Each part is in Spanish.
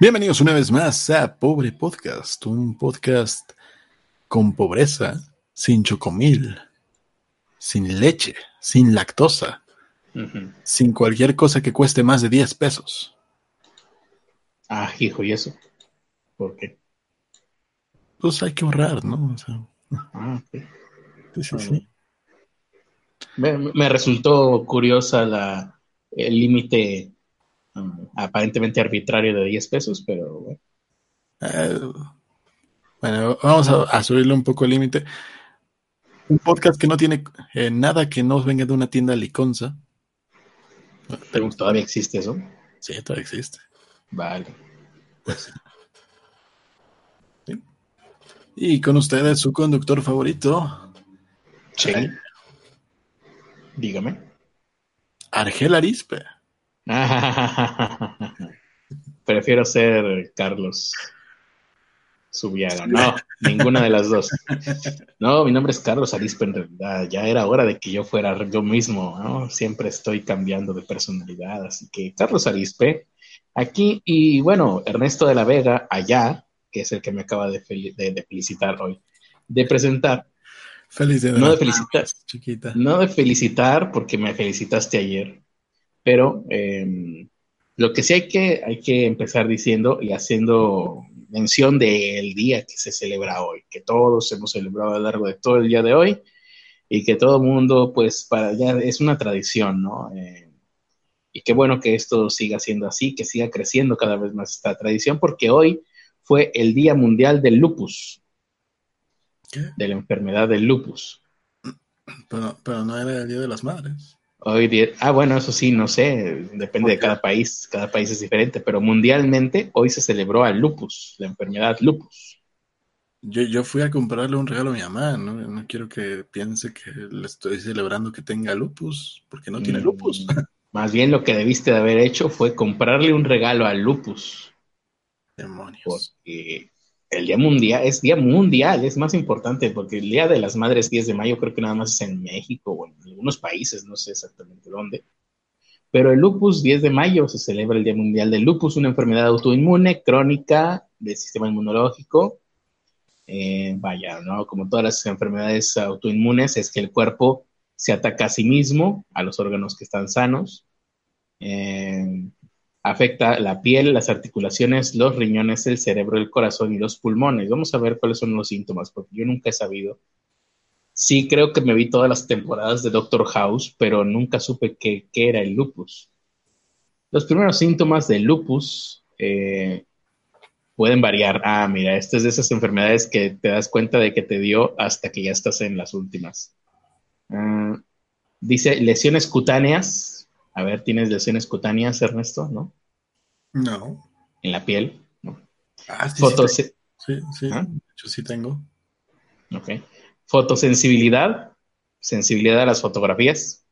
Bienvenidos una vez más a Pobre Podcast, un podcast con pobreza, sin chocomil, sin leche, sin lactosa, sin cualquier cosa que cueste más de 10 pesos. Ah, hijo, ¿y eso? ¿Por qué? Pues hay que ahorrar, ¿no? ah. Sí, sí, sí. Me, resultó curiosa la, el límite aparentemente arbitrario de 10 pesos, pero bueno. Eh, bueno, vamos a, subirle un poco el límite. Un podcast que no tiene eh, nada que no venga de una tienda liconza. ¿Todavía existe eso? Sí, todavía existe. Vale. Pues. Y con ustedes su conductor favorito. Sí. Dígame. Argel Arispe. Prefiero ser Carlos Subiaga. No, ninguna de las dos. No, mi nombre es Carlos Arispe en realidad. Ya era hora de que yo fuera yo mismo. ¿no? Siempre estoy cambiando de personalidad. Así que Carlos Arispe, aquí. Y bueno, Ernesto de la Vega, allá, que es el que me acaba de felicitar hoy, de presentar no de felicitar, chiquita. No de felicitar, porque me felicitaste ayer, pero em, lo que sí hay que, hay que empezar diciendo y haciendo mención del día que se celebra hoy, que todos hemos celebrado a lo largo de todo el día de hoy y que todo el mundo, pues, para ya es una tradición, ¿no? Eh, y qué bueno que esto siga siendo así, que siga creciendo cada vez más esta tradición, porque hoy fue el Día Mundial del Lupus de la enfermedad del lupus. Pero, no era el Día de las Madres. Hoy día, ah, bueno, eso sí, no sé, depende de cada país, cada país es diferente, pero mundialmente hoy se celebró al lupus, la enfermedad lupus. Yo, yo fui a comprarle un regalo a mi mamá, ¿no? no quiero que piense que le estoy celebrando que tenga lupus, porque no tiene mm, lupus. Más bien lo que debiste de haber hecho fue comprarle un regalo al lupus. Demonios. Porque el Día Mundial es Día Mundial, es más importante porque el Día de las Madres 10 de mayo creo que nada más es en México o en algunos países, no sé exactamente dónde. Pero el lupus 10 de mayo se celebra el Día Mundial del Lupus, una enfermedad autoinmune crónica del sistema inmunológico. Eh, vaya, ¿no? Como todas las enfermedades autoinmunes, es que el cuerpo se ataca a sí mismo, a los órganos que están sanos. Eh, afecta la piel, las articulaciones, los riñones, el cerebro, el corazón y los pulmones. Vamos a ver cuáles son los síntomas, porque yo nunca he sabido. Sí, creo que me vi todas las temporadas de Doctor House, pero nunca supe qué, era el lupus. Los primeros síntomas del lupus eh, pueden variar. Ah, mira, esta es de esas enfermedades que te das cuenta de que te dio hasta que ya estás en las últimas. Ah, dice lesiones cutáneas, a ver, ¿tienes lesiones cutáneas, Ernesto? ¿No? No. ¿En la piel? ¿No? Ah, sí, Fotos sí, sí, ¿Ah? Yo sí tengo. Ok. Fotosensibilidad, sensibilidad a las fotografías.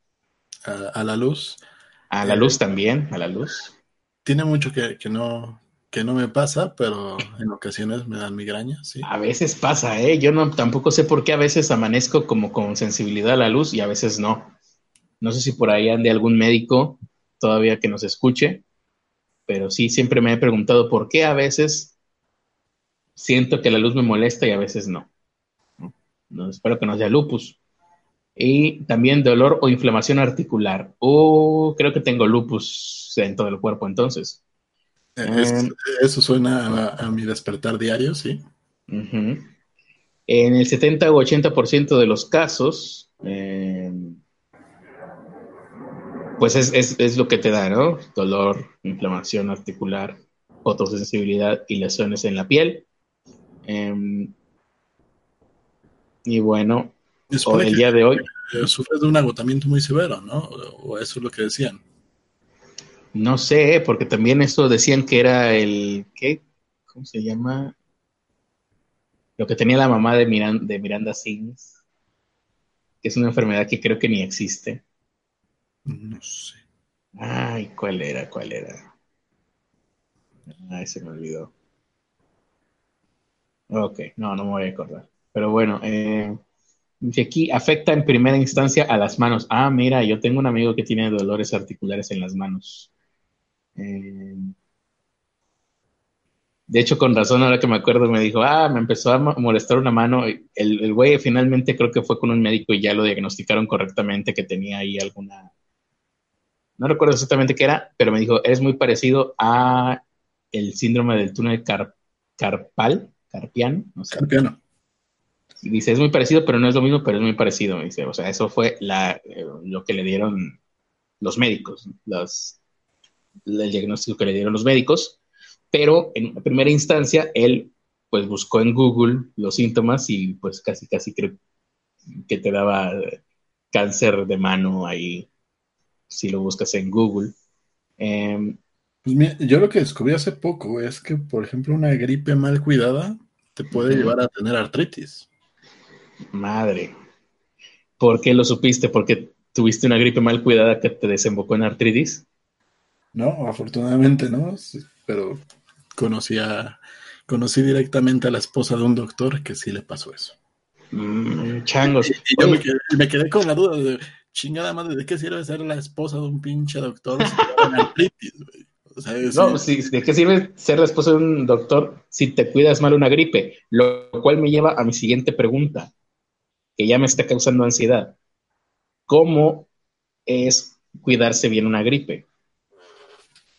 A, la luz. A la luz también, a la luz. Tiene mucho que, no, que no me pasa, pero en ocasiones me dan migraña, sí. A veces pasa, ¿eh? Yo no, tampoco sé por qué a veces amanezco como con sensibilidad a la luz y a veces no. No sé si por ahí ande algún médico todavía que nos escuche, pero sí siempre me he preguntado por qué a veces siento que la luz me molesta y a veces no. no espero que no sea lupus. Y también dolor o inflamación articular. Oh, creo que tengo lupus en todo el cuerpo entonces. Eh, eso suena a, mi despertar diario, sí. En el 70 o 80% de los casos, eh, pues es, lo que te da, ¿no? Dolor, inflamación articular, fotosensibilidad y lesiones en la piel. Em, y bueno, el día de hoy. Sufres de un agotamiento muy severo, ¿no? O eso es lo que decían. No sé, porque también eso decían que era el. ¿Qué? ¿Cómo se llama? Lo que tenía la mamá de, de Miranda Sings, que es una enfermedad que creo que ni existe. No sé. Ay, ¿cuál era? ¿Cuál era? Ay, se me olvidó. Ok, no, no me voy a acordar. Pero bueno, eh, aquí afecta en primera instancia a las manos. Ah, mira, yo tengo un amigo que tiene dolores articulares en las manos. Eh, De hecho, con razón, ahora que me acuerdo, me dijo, ah, me empezó a molestar una mano. El, el güey finalmente creo que fue con un médico y ya lo diagnosticaron correctamente que tenía ahí alguna... No recuerdo exactamente qué era, pero me dijo, es muy parecido a el síndrome del túnel carpal, carpiano, no sé. Carpiano. dice, es muy parecido, pero no es lo mismo, pero es muy parecido. Dice, o sea, eso fue la, eh, lo que le dieron los médicos, los, el diagnóstico que le dieron los médicos pero en primera instancia él pues buscó en Google los síntomas y pues casi casi creo que te daba cáncer de mano ahí si lo buscas en Google. Em, pues yo lo que descubrí hace poco es que, por ejemplo, una gripe mal cuidada te puede llevar a tener artritis. Madre. ¿Por qué lo supiste? ¿Porque tuviste una gripe mal cuidada que te desembocó en artritis? No, afortunadamente no, pero conocía, conocí directamente a la esposa de un doctor que sí le pasó eso. Mm, changos. Y, yo me quedé, con la duda de, chingada madre, ¿de qué sirve ser la esposa de un pinche doctor no, ¿de qué sirve ser la esposa de un doctor si te cuidas mal una gripe? Lo cual me lleva a mi siguiente pregunta, que ya me está causando ansiedad. ¿Cómo es cuidarse bien una gripe?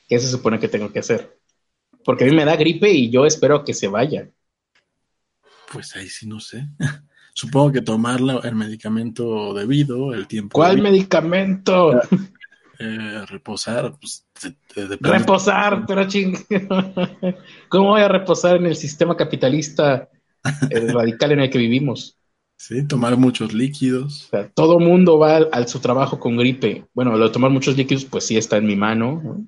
¿Qué se supone que tengo que hacer? Porque a mí me da gripe y yo espero que se vaya. Pues ahí sí no sé. Supongo que tomar el medicamento debido, el tiempo. ¿Cuál medicamento? Eh, reposar, pues, reposar, pero ching. ¿Cómo voy a reposar en el sistema capitalista radical en el que vivimos? Sí, tomar muchos líquidos. O sea, todo mundo va a, su trabajo con gripe. Bueno, lo de tomar muchos líquidos, pues sí está en mi mano. ¿no?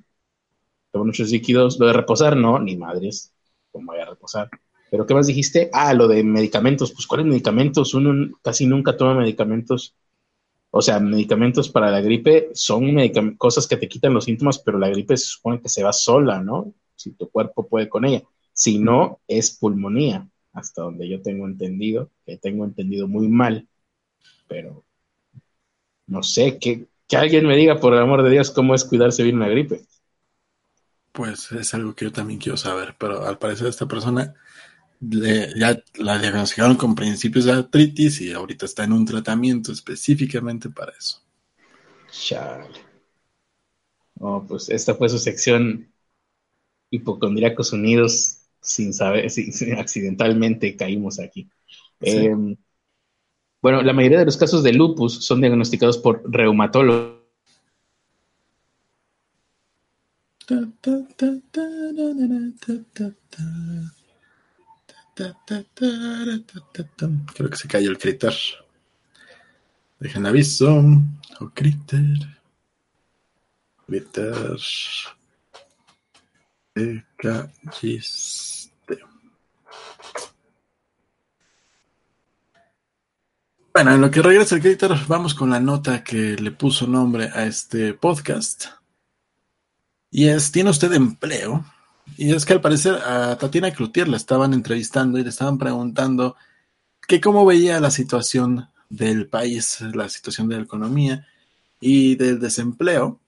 Tomo muchos líquidos. Lo de reposar, no, ni madres. ¿Cómo voy a reposar? ¿Pero qué más dijiste? Ah, lo de medicamentos. Pues, ¿cuáles medicamentos? Uno casi nunca toma medicamentos. O sea, medicamentos para la gripe son cosas que te quitan los síntomas, pero la gripe se supone que se va sola, ¿no? Si tu cuerpo puede con ella. Si no, es pulmonía, hasta donde yo tengo entendido, que tengo entendido muy mal, pero no sé, que, que alguien me diga, por el amor de Dios, cómo es cuidarse bien una gripe. Pues es algo que yo también quiero saber, pero al parecer esta persona ya la diagnosticaron con principios de artritis y ahorita está en un tratamiento específicamente para eso. Chale. Oh, pues esta fue su sección Hipocondríacos Unidos sin saber, si accidentalmente caímos aquí. Em, bueno, la mayoría de los casos de lupus son diagnosticados por reumatólogos Creo que se cayó el critter. Dejen aviso. O critter. Critter. Te caíste. Bueno, en lo que regresa el critter, vamos con la nota que le puso nombre a este podcast. Y es, ¿tiene usted empleo? Y es que al parecer a Tatiana Cloutier la estaban entrevistando y le estaban preguntando que cómo veía la situación del país, la situación de la economía y del desempleo.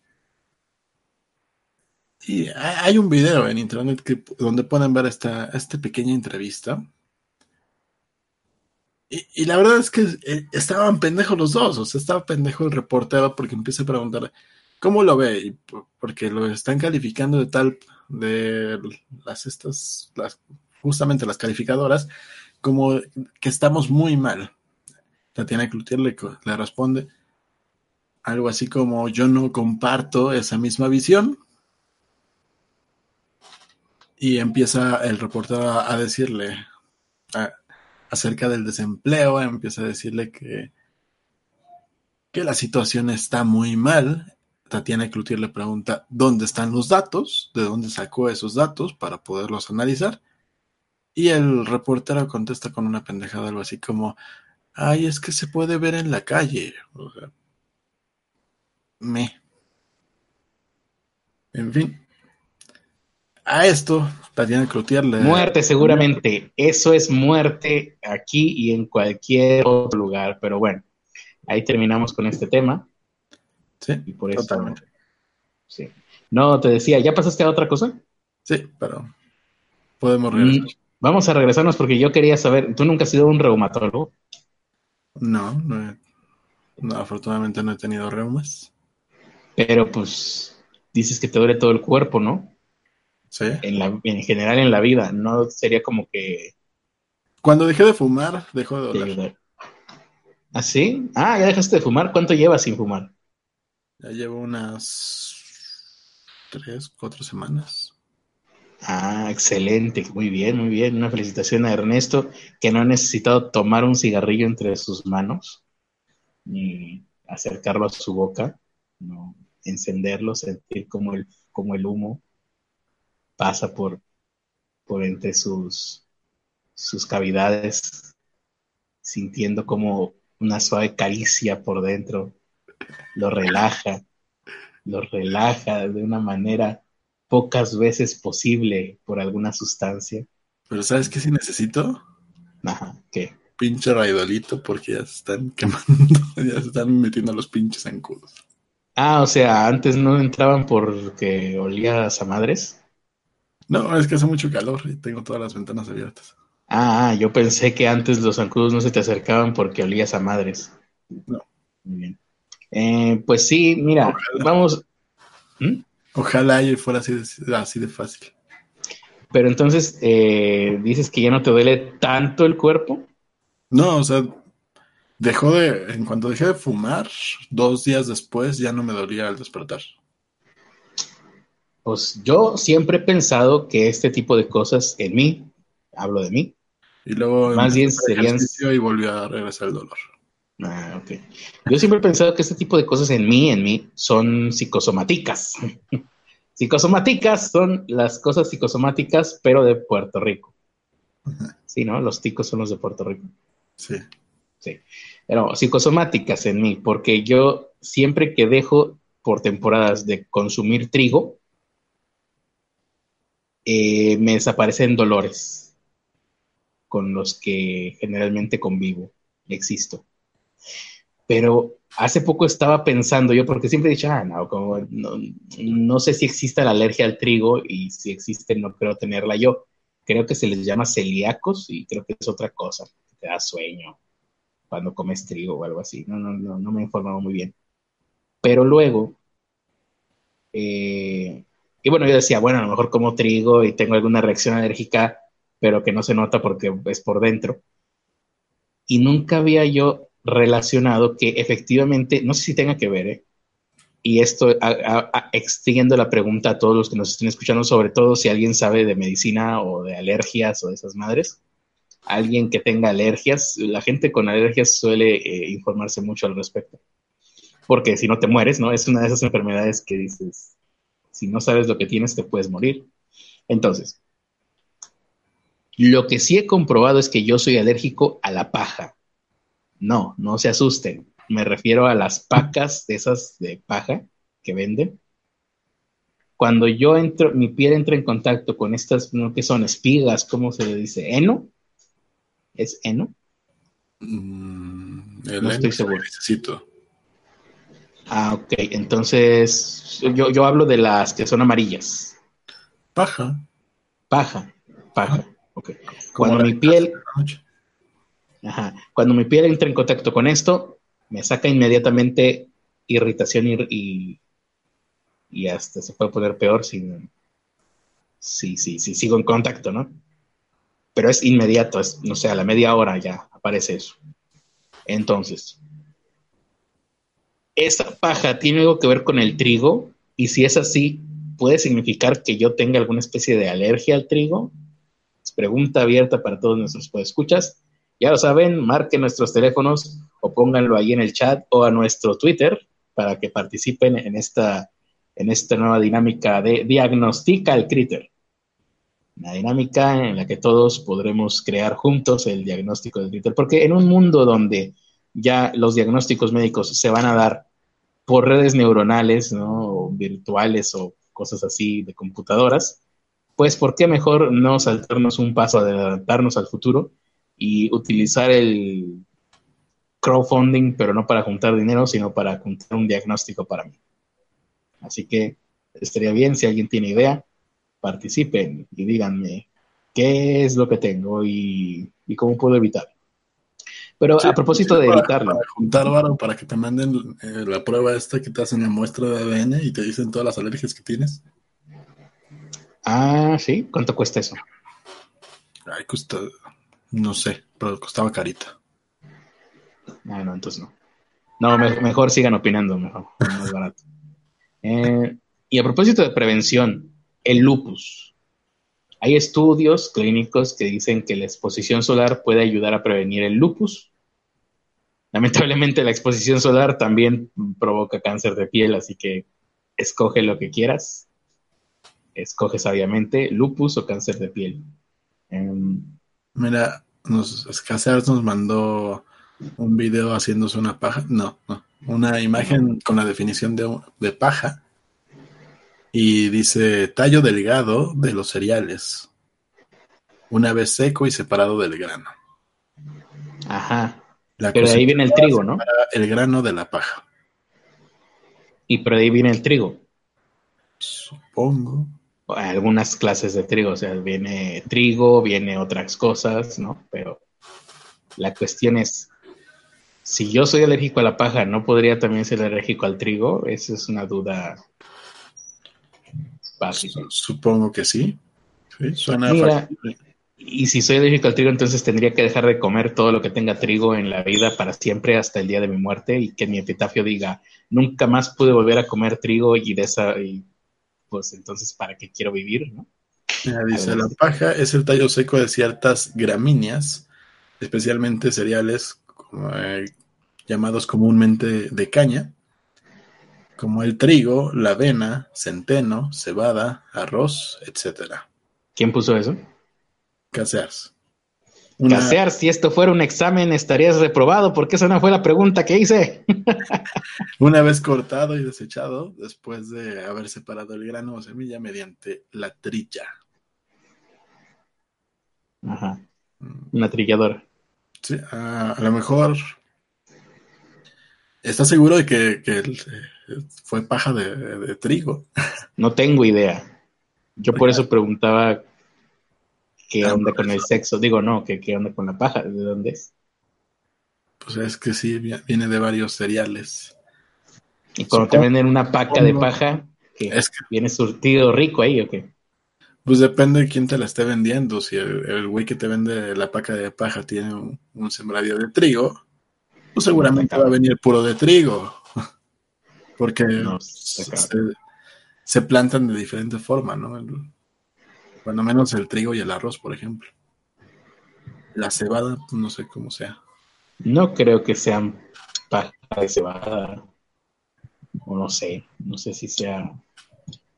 Y hay un video en internet donde pueden ver esta, esta pequeña entrevista. Y, y, la verdad es que eh, estaban pendejos los dos, o sea, estaba pendejo el reportero porque empieza a preguntar, ¿Cómo lo ve? Porque lo están calificando de tal, de las estas, las, justamente las calificadoras, como que estamos muy mal. Tatiana Cloutier le, le responde algo así como yo no comparto esa misma visión. Y empieza el reportero a, decirle acerca del desempleo, empieza a decirle que, que la situación está muy mal Tatiana Cloutier le pregunta dónde están los datos, de dónde sacó esos datos para poderlos analizar. Y el reportero contesta con una pendejada, algo así como, ay, es que se puede ver en la calle. O sea, me. En fin. A esto, Tatiana Cloutier le... Muerte, seguramente. Eso es muerte aquí y en cualquier otro lugar. Pero bueno, ahí terminamos con este tema. Sí, y por eso. Sí. No, te decía, ¿ya pasaste a otra cosa? Sí, pero Podemos regresar. Vamos a regresarnos porque yo quería saber, ¿tú nunca has sido un reumatólogo? No, no, no afortunadamente no he tenido reumas. Pero pues dices que te duele todo el cuerpo, ¿no? Sí. En, la, en general en la vida, ¿no? Sería como que... Cuando dejé de fumar, dejó de doler. ¿Ah, sí? Ah, ya dejaste de fumar. ¿Cuánto llevas sin fumar? Ya llevo unas tres, cuatro semanas. Ah, excelente, muy bien, muy bien. Una felicitación a Ernesto, que no ha necesitado tomar un cigarrillo entre sus manos, ni acercarlo a su boca, no encenderlo, sentir como el, como el humo pasa por, por entre sus, sus cavidades, sintiendo como una suave caricia por dentro, lo relaja, lo relaja de una manera pocas veces posible por alguna sustancia. Pero ¿sabes qué sí necesito? Ajá, ¿qué? Pinche raidolito porque ya se están quemando, ya se están metiendo los pinches zancudos. Ah, o sea, antes no entraban porque olías a madres. No, es que hace mucho calor y tengo todas las ventanas abiertas. Ah, yo pensé que antes los zancudos no se te acercaban porque olías a madres. No. Muy bien. Eh, pues sí, mira, vamos. ¿Mm? Ojalá y fuera así de, así de fácil. Pero entonces, eh, dices que ya no te duele tanto el cuerpo. No, o sea, dejó de. En cuanto dejé de fumar, dos días después ya no me dolía al despertar. Pues yo siempre he pensado que este tipo de cosas en mí, hablo de mí, y luego más bien serían. Y volvió a regresar el dolor. Ah, ok. Yo siempre he pensado que este tipo de cosas en mí, en mí, son psicosomáticas. psicosomáticas son las cosas psicosomáticas, pero de Puerto Rico. Sí, ¿no? Los ticos son los de Puerto Rico. Sí. Sí. Pero psicosomáticas en mí, porque yo siempre que dejo por temporadas de consumir trigo, eh, me desaparecen dolores con los que generalmente convivo, existo. Pero hace poco estaba pensando yo, porque siempre he dicho, ah, no, como, no, sé si existe la alergia al trigo y si existe no creo tenerla yo. Creo que se les llama celíacos y creo que es otra cosa, te da sueño cuando comes trigo o algo así. No, no, no, no me he informado muy bien. Pero luego, eh, y bueno, yo decía, bueno, a lo mejor como trigo y tengo alguna reacción alérgica, pero que no se nota porque es por dentro. Y nunca había yo relacionado que efectivamente, no sé si tenga que ver, ¿eh? y esto extiendo la pregunta a todos los que nos estén escuchando, sobre todo si alguien sabe de medicina o de alergias o de esas madres. Alguien que tenga alergias, la gente con alergias suele eh, informarse mucho al respecto. Porque si no te mueres, ¿no? Es una de esas enfermedades que dices, si no sabes lo que tienes, te puedes morir. Entonces, lo que sí he comprobado es que yo soy alérgico a la paja. No, no se asusten. Me refiero a las pacas de esas de paja que venden. Cuando yo entro, mi piel entra en contacto con estas, ¿no? que son espigas, ¿cómo se le dice? ¿Heno? ¿Es heno? Mm, no estoy seguro. Necesito. Ah, ok. Entonces, yo, yo hablo de las que son amarillas. Paja. Paja, paja. Ok. Cuando mi piel, Ajá. Cuando mi piel entra en contacto con esto, me saca inmediatamente irritación y, hasta se puede poner peor si, si, si, si sigo en contacto, ¿no? Pero es inmediato, no sé, a la media hora ya aparece eso. Entonces, ¿esta paja tiene algo que ver con el trigo? Y si es así, ¿puede significar que yo tenga alguna especie de alergia al trigo? Es pregunta abierta para todos nuestros escuchas. Ya lo saben, marquen nuestros teléfonos o pónganlo ahí en el chat o a nuestro Twitter para que participen en esta, en esta nueva dinámica de Diagnostica el Critter. Una dinámica en la que todos podremos crear juntos el diagnóstico del Critter. Porque en un mundo donde ya los diagnósticos médicos se van a dar por redes neuronales, ¿no? O virtuales o cosas así de computadoras, pues ¿por qué mejor no saltarnos un paso, adelantarnos al futuro y utilizar el crowdfunding, pero no para juntar dinero, sino para juntar un diagnóstico para mí. Así que estaría bien si alguien tiene idea, participen y díganme qué es lo que tengo y, cómo puedo evitar. Pero a propósito de evitarlo. Para juntar varo para que te manden eh, la prueba esta que te hacen la muestra de ADN y te dicen todas las alergias que tienes. Ah, sí. ¿Cuánto cuesta eso? Ay, cuesta, no sé, pero costaba carita. Ah, no, entonces no. No, mejor sigan opinando, mejor, más barato. Eh, y a propósito de prevención, el lupus. Hay estudios clínicos que dicen que la exposición solar puede ayudar a prevenir el lupus. Lamentablemente la exposición solar también provoca cáncer de piel, así que escoge lo que quieras. Escoge sabiamente lupus o cáncer de piel. Em, Mira, nos, nos mandó un video haciéndose una paja. No, no. Una imagen con la definición de, de paja. Y dice tallo delgado de los cereales. Una vez seco y separado del grano. Ajá. pero de ahí viene el trigo, ¿no? El grano de la paja. Y por ahí viene el trigo. Supongo. Algunas clases de trigo, o sea, viene trigo, viene otras cosas, ¿no? Pero la cuestión es, si yo soy alérgico a la paja, ¿no podría también ser alérgico al trigo? Esa es una duda básica. Supongo que sí. sí suena Y si soy alérgico al trigo, entonces tendría que dejar de comer todo lo que tenga trigo en la vida para siempre hasta el día de mi muerte y que mi epitafio diga, nunca más pude volver a comer trigo y de esa, y pues entonces, ¿para qué quiero vivir? ¿no? dice, la paja es el tallo seco de ciertas gramíneas, especialmente cereales eh, llamados comúnmente de caña, como el trigo, la avena, centeno, cebada, arroz, etc. ¿Quién puso eso? Casears. Casears, si esto fuera un examen estarías reprobado porque esa no fue la pregunta que hice. Una vez cortado y desechado, después de haber separado el grano o semilla mediante la trilla. Ajá. Mm. Una trilladora. Sí, a, lo mejor. ¿Estás seguro de que, eh, fue paja de, trigo? No tengo idea. Yo por eso preguntaba qué ah, onda con el sexo. Digo, no, que qué onda con la paja, ¿de dónde es? Pues es que sí, viene de varios cereales. Y cuando te venden una paca de paja, que, es que viene surtido rico ahí o qué? Pues depende de quién te la esté vendiendo. Si el güey que te vende la paca de paja tiene un, un sembradío de trigo, pues seguramente va a venir puro de trigo. Porque se, plantan de diferente forma, ¿no? Cuando menos el trigo y el arroz, por ejemplo. La cebada, pues no sé cómo sea. No creo que sean paja de cebada. O no sé, no sé si sea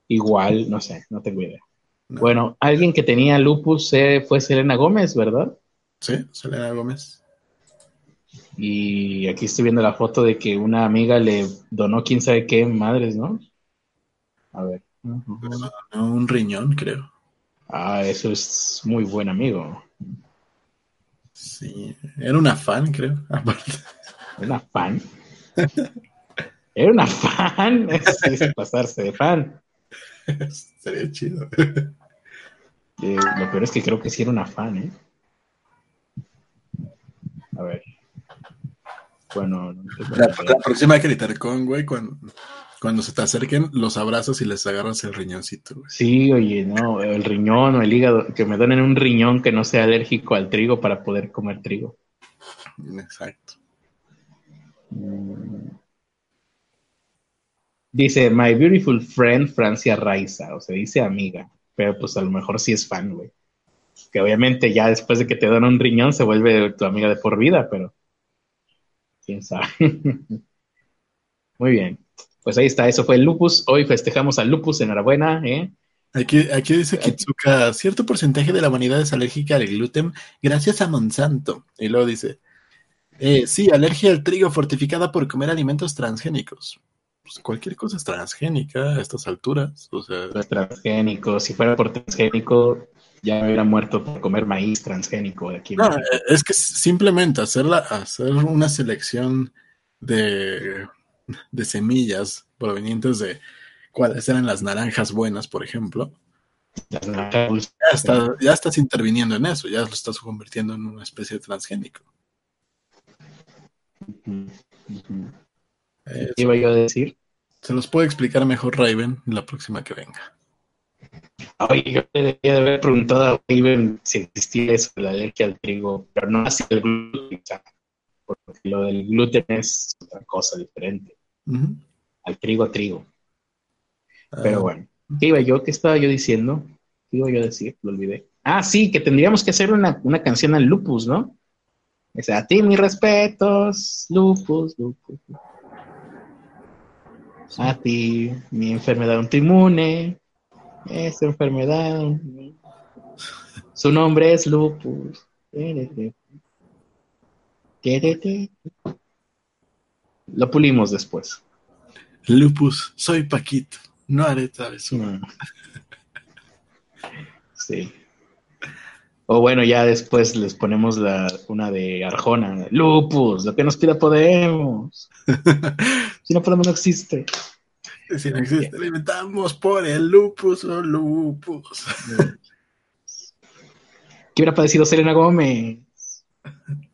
igual, no sé, no tengo idea. Bueno, alguien que tenía lupus fue Selena Gómez, ¿verdad? Sí, Selena Gómez. Y aquí estoy viendo la foto de que una amiga le donó quién sabe qué madres, ¿no? A ver. un riñón, creo. Ah, eso es muy buen amigo. Sí, era una fan, creo. ¿Una fan? ¿Era una fan? Es, pasarse de fan. Sería chido. Eh, lo peor es que creo que sí era una fan, ¿eh? A ver. Bueno, la, próxima que gritar con, güey, cuando, cuando se te acerquen, los abrazos y les agarras el riñoncito, güey. Sí, oye, no, el riñón o el hígado, que me donen un riñón que no sea alérgico al trigo para poder comer trigo. Exacto. Mm. Dice, My beautiful friend Francia Raiza, o sea, dice amiga, pero pues a lo mejor sí es fan, güey. Que obviamente ya después de que te dan un riñón se vuelve tu amiga de por vida, pero quién sabe. Muy bien. Pues ahí está, eso fue el lupus. Hoy festejamos al lupus, enhorabuena. ¿eh? Aquí, aquí dice Kitsuka, cierto porcentaje de la humanidad es alérgica al gluten gracias a Monsanto. Y luego dice, eh, sí, alergia al trigo fortificada por comer alimentos transgénicos pues cualquier cosa es transgénica a estas alturas. O sea, es transgénico. Si fuera por transgénico, ya me hubiera muerto por comer maíz transgénico de aquí. No, es que simplemente hacer, hacer una selección de, de semillas provenientes de cuáles eran las naranjas buenas, por ejemplo, Ya, estás interviniendo en eso, ya lo estás convirtiendo en una especie de transgénico. ¿Qué iba yo a decir? Se los puede explicar mejor Raven la próxima que venga. Oye, yo debería de haber preguntado a Raven si existía eso la alergia al trigo, pero no así el gluten, porque lo del gluten es otra cosa diferente. Al trigo a trigo. Pero ah. bueno, ¿qué iba yo? ¿Qué estaba yo diciendo? ¿Qué iba yo a decir? Lo olvidé. Ah, sí, que tendríamos que hacer una, una canción al lupus, ¿no? O sea, a ti mis respetos, lupus, lupus. A ti, mi enfermedad autoinmune, esa enfermedad. Su nombre es lupus. Lo pulimos después. Lupus, soy Paquito. No haré travesura. Sí. O bueno, ya después les ponemos la, una de Arjona. Lupus, lo que nos pida podemos. si no podemos, no existe. Si no existe, lo inventamos por el lupus o lupus. ¿Qué hubiera padecido Selena Gómez?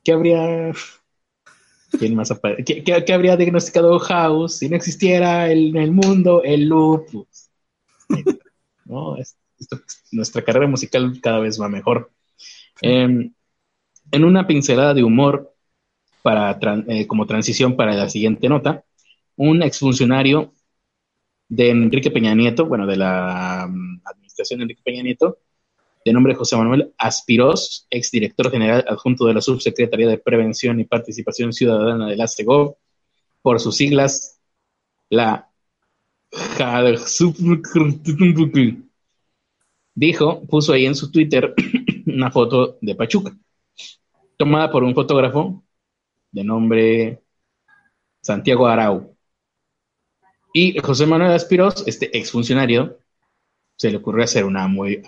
¿Qué habría... ¿Quién más ¿Qué, habría diagnosticado House si no existiera en el mundo el lupus? no, nuestra carrera musical cada vez va mejor. Em, en una pincelada de humor para, eh, como transición para la siguiente nota, un exfuncionario de Enrique Peña Nieto, bueno, de la mm, administración de Enrique Peña Nieto, de nombre José Manuel Aspirós, exdirector general adjunto de la Subsecretaría de Prevención y Participación Ciudadana de la CEGOV, por sus siglas, la dijo, puso ahí en su Twitter una foto de Pachuca, tomada por un fotógrafo de nombre Santiago Arau. Y José Manuel Aspiros, este exfuncionario, se le ocurrió hacer una muy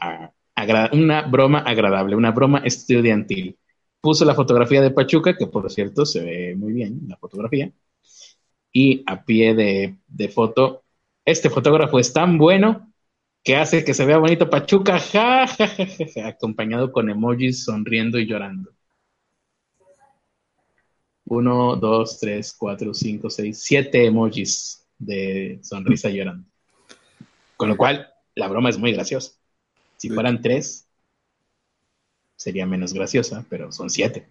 una broma agradable, una broma estudiantil. Puso la fotografía de Pachuca, que por cierto se ve muy bien la fotografía, y a pie de, foto, este fotógrafo es tan bueno que hace que se vea bonito Pachuca, acompañado con emojis sonriendo y llorando. Uno, dos, tres, cuatro, cinco, seis, siete emojis de sonrisa llorando. Con lo cual, la broma es muy graciosa. Si fueran tres, sería menos graciosa, pero son siete.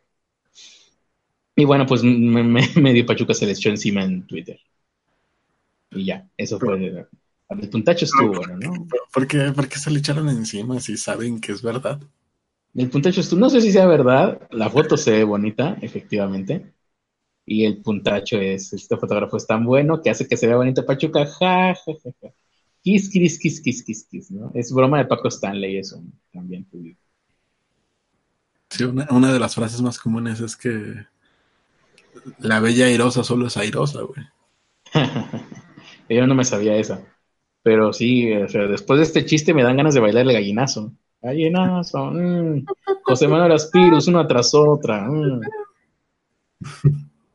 Y bueno, pues medio Pachuca se le echó encima en Twitter. Y ya, eso fue el puntacho estuvo bueno, ¿no? ¿Por qué, se le echaron encima si saben que es verdad? El puntacho estuvo, no sé si sea verdad, la foto se ve bonita, efectivamente. Y el puntacho es, este fotógrafo es tan bueno que hace que se vea bonito Pachuca, ja, ja, ja, ja. Kiss, kiss, kiss, kiss, kiss, kiss, ¿no? Es broma de Paco Stanley eso también. Sí, una, una de las frases más comunes es que la bella airosa solo es airosa, güey. Yo no me sabía esa. Pero sí, o sea, después de este chiste me dan ganas de bailar el gallinazo. Gallinazo. Mm. José Manuel Aspirus, una tras otra. Mm.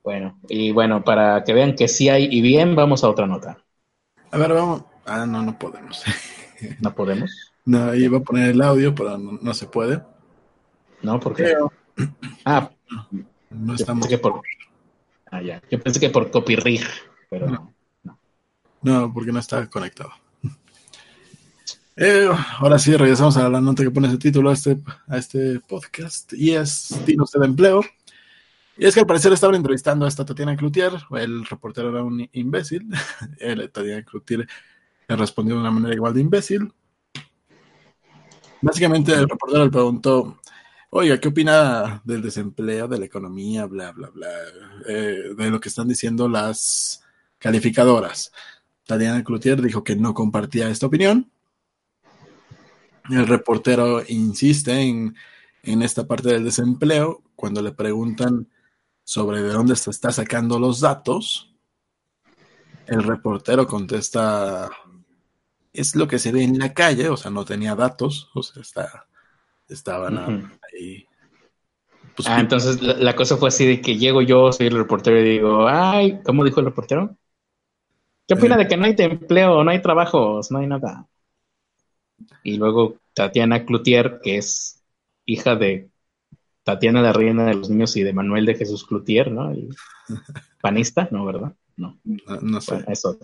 Bueno, y bueno, para que vean que sí hay y bien, vamos a otra nota. A ver, vamos. Ah, no, no podemos. ¿No podemos? No, iba a poner el audio, pero no, se puede. No, ¿por qué? Ah, no estamos. por... Ah, ya. Yo pensé que por copyright, pero no. No, porque no está conectado. Eh, ahora sí, regresamos a la nota que pone ese título a este, a este podcast y es Dinos de Empleo. Y es que al parecer estaban entrevistando a esta Tatiana Cloutier, el reportero era un imbécil, el Tatiana Cloutier le respondió de una manera igual de imbécil. Básicamente el reportero le preguntó, oiga, ¿qué opina del desempleo, de la economía, bla, bla, bla, eh, de lo que están diciendo las calificadoras? Tatiana Cloutier dijo que no compartía esta opinión. El reportero insiste en, esta parte del desempleo cuando le preguntan sobre de dónde se está sacando los datos. El reportero contesta, es lo que se ve en la calle, o sea, no tenía datos, o sea, está, estaban ahí. Pues, ah, entonces la, la, cosa fue así de que llego yo, soy el reportero y digo, ay, ¿cómo dijo el reportero? ¿Qué opina de que no hay empleo, no hay trabajos, no hay nada? Y luego Tatiana Cloutier, que es hija de Tatiana la Reina de los Niños y de Manuel de Jesús Cloutier, ¿no? panista, ¿no, verdad? No. No, sé. eso.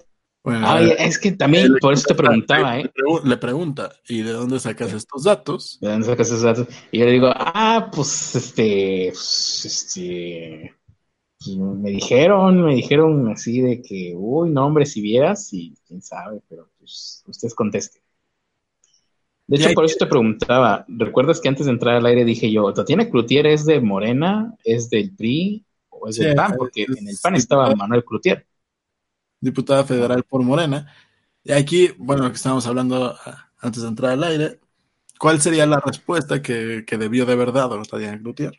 Ah, es que también, por eso te preguntaba, ¿eh? Le pregunta, ¿y de dónde sacas estos datos? ¿De dónde sacas estos datos? Y yo le digo, ah, pues, este, pues, este, pues, me dijeron, me dijeron así de que, uy, no, hombre, si vieras, y quién sabe, pero pues ustedes contesten. De hecho, por eso te preguntaba, ¿recuerdas que antes de entrar al aire dije yo, ¿Tatiana Cloutier es de Morena, es del PRI o es del PAN? Porque en el PAN estaba Manuel Cloutier. Diputada federal por Morena. Y aquí, bueno, lo que estábamos hablando ah, antes de entrar al aire, ¿cuál sería la respuesta que, debió de haber dado Tatiana Cloutier?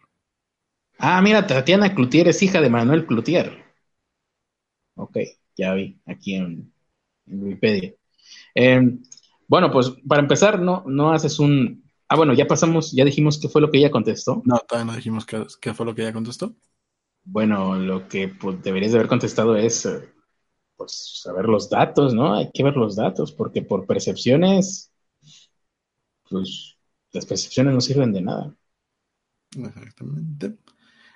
Ah, mira, Tatiana Cloutier es hija de Manuel Cloutier. Ok, ya vi, aquí en, Wikipedia. Em, bueno, pues para empezar, no, no haces un. Ah, bueno, ya pasamos, ya dijimos qué fue lo que ella contestó. No, todavía no dijimos qué, fue lo que ella contestó. Bueno, lo que pues, deberías de haber contestado es, eh, pues, saber los datos, ¿no? Hay que ver los datos, porque por percepciones, pues, las percepciones no sirven de nada. Exactamente.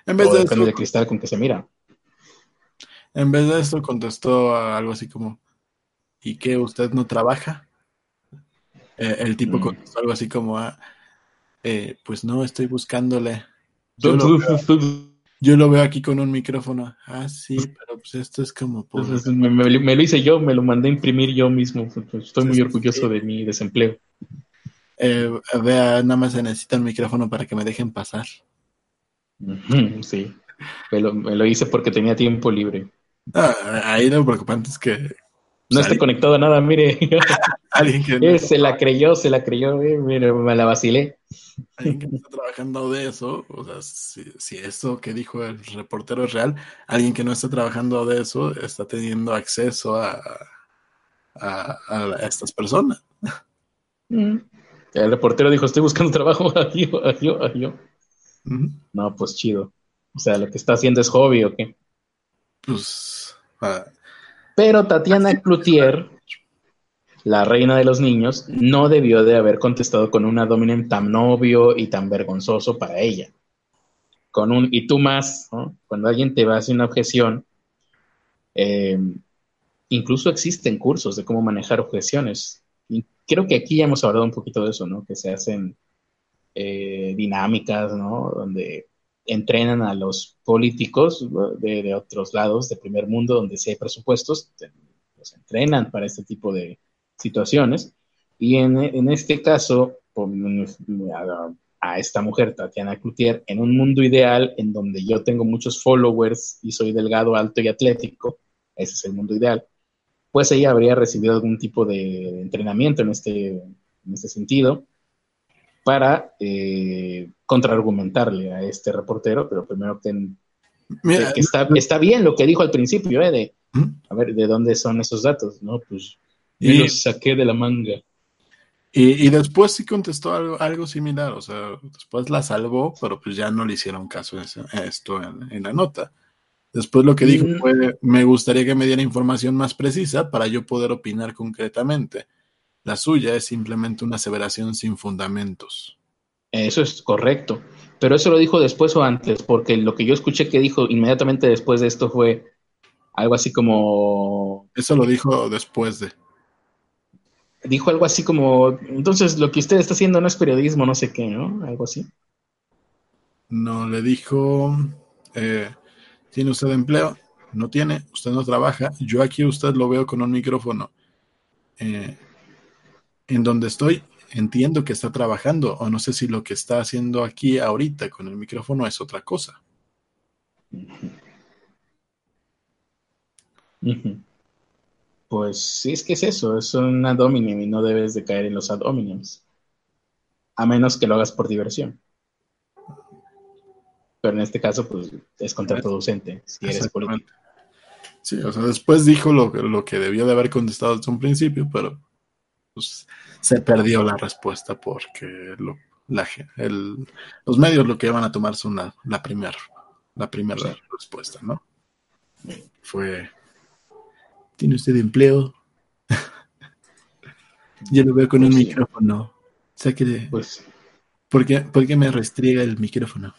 En vez de depende del cristal con que se mira. En vez de esto contestó algo así como, ¿y qué? ¿Usted no trabaja? Eh, el tipo mm. contestó algo así como, ah, eh, pues no, estoy buscándole. Yo lo, veo, aquí con un micrófono. Ah, sí, pero pues esto es como... Pues, me, lo hice yo, me lo mandé a imprimir yo mismo. Pues, estoy muy orgulloso de mi desempleo. Eh, vea, nada más se necesita un micrófono para que me dejen pasar. Sí, me lo, me lo hice porque tenía tiempo libre. Ah, ahí lo preocupante es que, no está conectado a nada, mire. Alguien que eh, se la creyó, se la creyó, eh, mire, me la vacilé. Alguien que no está trabajando de eso, o sea, si, eso que dijo el reportero es real, alguien que no está trabajando de eso está teniendo acceso a, a, estas personas. Mm. El reportero dijo, estoy buscando trabajo, yo, yo, yo. No, pues chido. O sea, lo que está haciendo es hobby o qué. Pues, ah, pero Tatiana Cloutier, la reina de los niños, no debió de haber contestado con un abdomen tan novio y tan vergonzoso para ella. Con un y tú más, cuando alguien te va a hacer una objeción, em, incluso existen cursos de cómo manejar objeciones. Creo que aquí ya hemos hablado un poquito de eso, ¿no? Que se hacen eh, dinámicas, ¿no? Donde entrenan a los políticos de, otros lados, de primer mundo, donde sí hay presupuestos, los entrenan para este tipo de situaciones. Y en, este caso, a, a, esta mujer, Tatiana Cloutier, en un mundo ideal en donde yo tengo muchos followers y soy delgado, alto y atlético, ese es el mundo ideal, pues ella habría recibido algún tipo de entrenamiento en este, en este sentido para eh, contraargumentarle a este reportero, pero primero que, está, está, bien lo que dijo al principio, ¿eh? de, ¿Mm? a ver, ¿de dónde son esos datos? No, pues y, los saqué de la manga. Y, después sí contestó algo, algo, similar, o sea, después la salvó, pero pues ya no le hicieron caso a esto en, la nota. Después lo que dijo mm. fue, me gustaría que me diera información más precisa para yo poder opinar concretamente. La suya es simplemente una aseveración sin fundamentos. Eso es correcto. Pero eso lo dijo después o antes, porque lo que yo escuché que dijo inmediatamente después de esto fue algo así como... Eso lo dijo después de. Dijo algo así como, entonces lo que usted está haciendo no es periodismo, no sé qué, ¿no? Algo así. No, le dijo, eh, ¿tiene usted empleo? No tiene, usted no trabaja. Yo aquí usted lo veo con un micrófono. Eh, en donde estoy entiendo que está trabajando o no sé si lo que está haciendo aquí ahorita con el micrófono es otra cosa. Pues sí, es que es eso, es un ad hominem y no debes de caer en los ad hominems. A menos que lo hagas por diversión. Pero en este caso, pues es contraproducente si eres político. Sí, o sea, después dijo lo, lo que debió de haber contestado desde un principio, pero pues, se perdió la respuesta porque los medios lo que van a tomar son la, primera la primera respuesta, ¿no? Fue, ¿tiene usted empleo? Yo lo veo con un micrófono. O sea que... Pues... ¿Por qué, ¿Por qué me restriega el micrófono?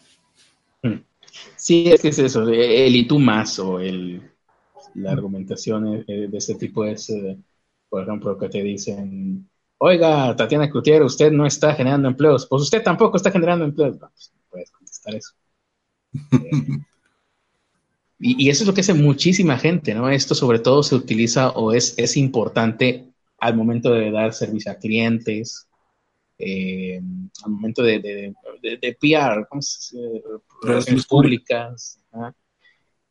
Mm. Sí, es que es eso, el y tú más o el, la argumentación de ese tipo es, eh, por ejemplo, que te dicen, oiga, Tatiana Cloutier, usted no está generando empleos, pues usted tampoco está generando empleos. Pues, puedes contestar eso. y, eso es lo que hace muchísima gente, ¿no? Esto sobre todo se utiliza o es, es importante al momento de dar servicio a clientes, eh, al momento de, de, de, PR, relaciones públicas,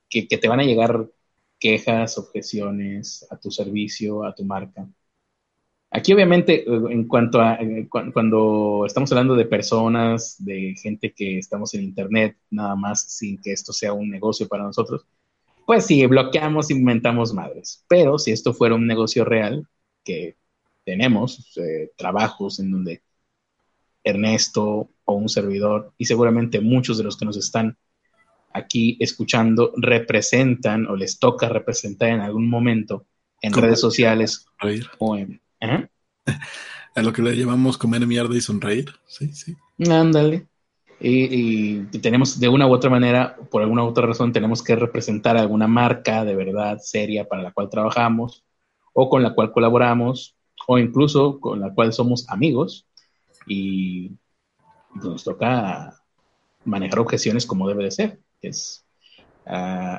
que, que, te van a llegar quejas, objeciones a tu servicio, a tu marca. Aquí obviamente, en cuanto a cuando estamos hablando de personas, de gente que estamos en Internet, nada más sin que esto sea un negocio para nosotros, pues sí, bloqueamos, inventamos madres. Pero si esto fuera un negocio real, que tenemos eh, trabajos en donde Ernesto o un servidor, y seguramente muchos de los que nos están aquí escuchando representan o les toca representar en algún momento en redes sociales o en... A lo que le llamamos comer mierda y sonreír. Sí, sí. Ándale. Y, tenemos de una u otra manera, por alguna u otra razón, tenemos que representar alguna marca de verdad seria para la cual trabajamos o con la cual colaboramos o incluso con la cual somos amigos y nos toca manejar objeciones como debe de ser, que es uh,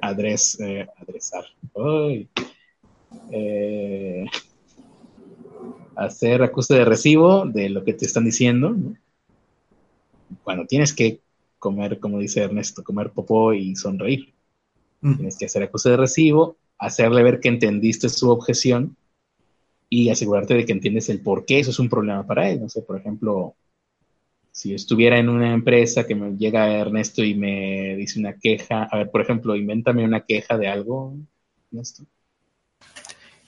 adres, eh, adresar, eh, hacer acuse de recibo de lo que te están diciendo. Cuando tienes que comer, como dice Ernesto, comer popó y sonreír. Tienes que hacer acuse de recibo, hacerle ver que entendiste su objeción y asegurarte de que entiendes el por qué eso es un problema para él. No sé, por ejemplo, si estuviera en una empresa que me llega Ernesto y me dice una queja, a ver, por ejemplo, invéntame una queja de algo, Ernesto.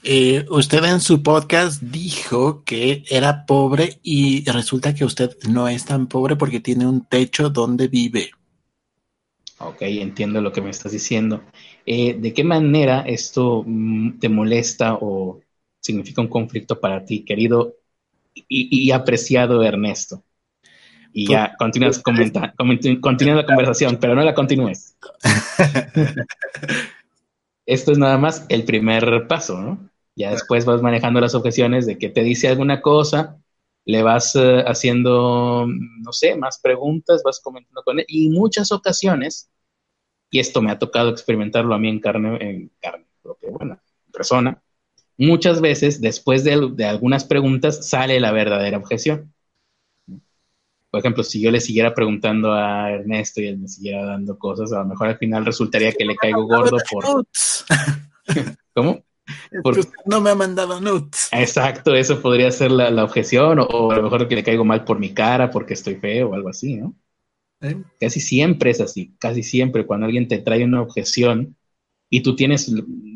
Eh, usted en su podcast dijo que era pobre y resulta que usted no es tan pobre porque tiene un techo donde vive. Ok, entiendo lo que me estás diciendo. Eh, ¿De qué manera esto mm, te molesta o significa un conflicto para ti, querido y, apreciado Ernesto. Y ya continúas comentando, continúa la conversación, pero no la continúes. Esto es nada más el primer paso, ¿no? Ya después vas manejando las objeciones de que te dice alguna cosa, le vas eh, haciendo, no sé, más preguntas, vas comentando con él. Y muchas ocasiones, y esto me ha tocado experimentarlo a mí en carne, en carne, porque bueno, persona, muchas veces después de, algunas preguntas sale la verdadera objeción. Por ejemplo, si yo le siguiera preguntando a Ernesto y él me siguiera dando cosas, a lo mejor al final resultaría que le caigo gordo por... ¿Cómo? No me ha mandado nuts. Exacto, eso podría ser la, objeción, o, a lo mejor que le caigo mal por mi cara, porque estoy feo o algo así, ¿no? ¿Eh? Casi siempre es así, casi siempre cuando alguien te trae una objeción, y tú tienes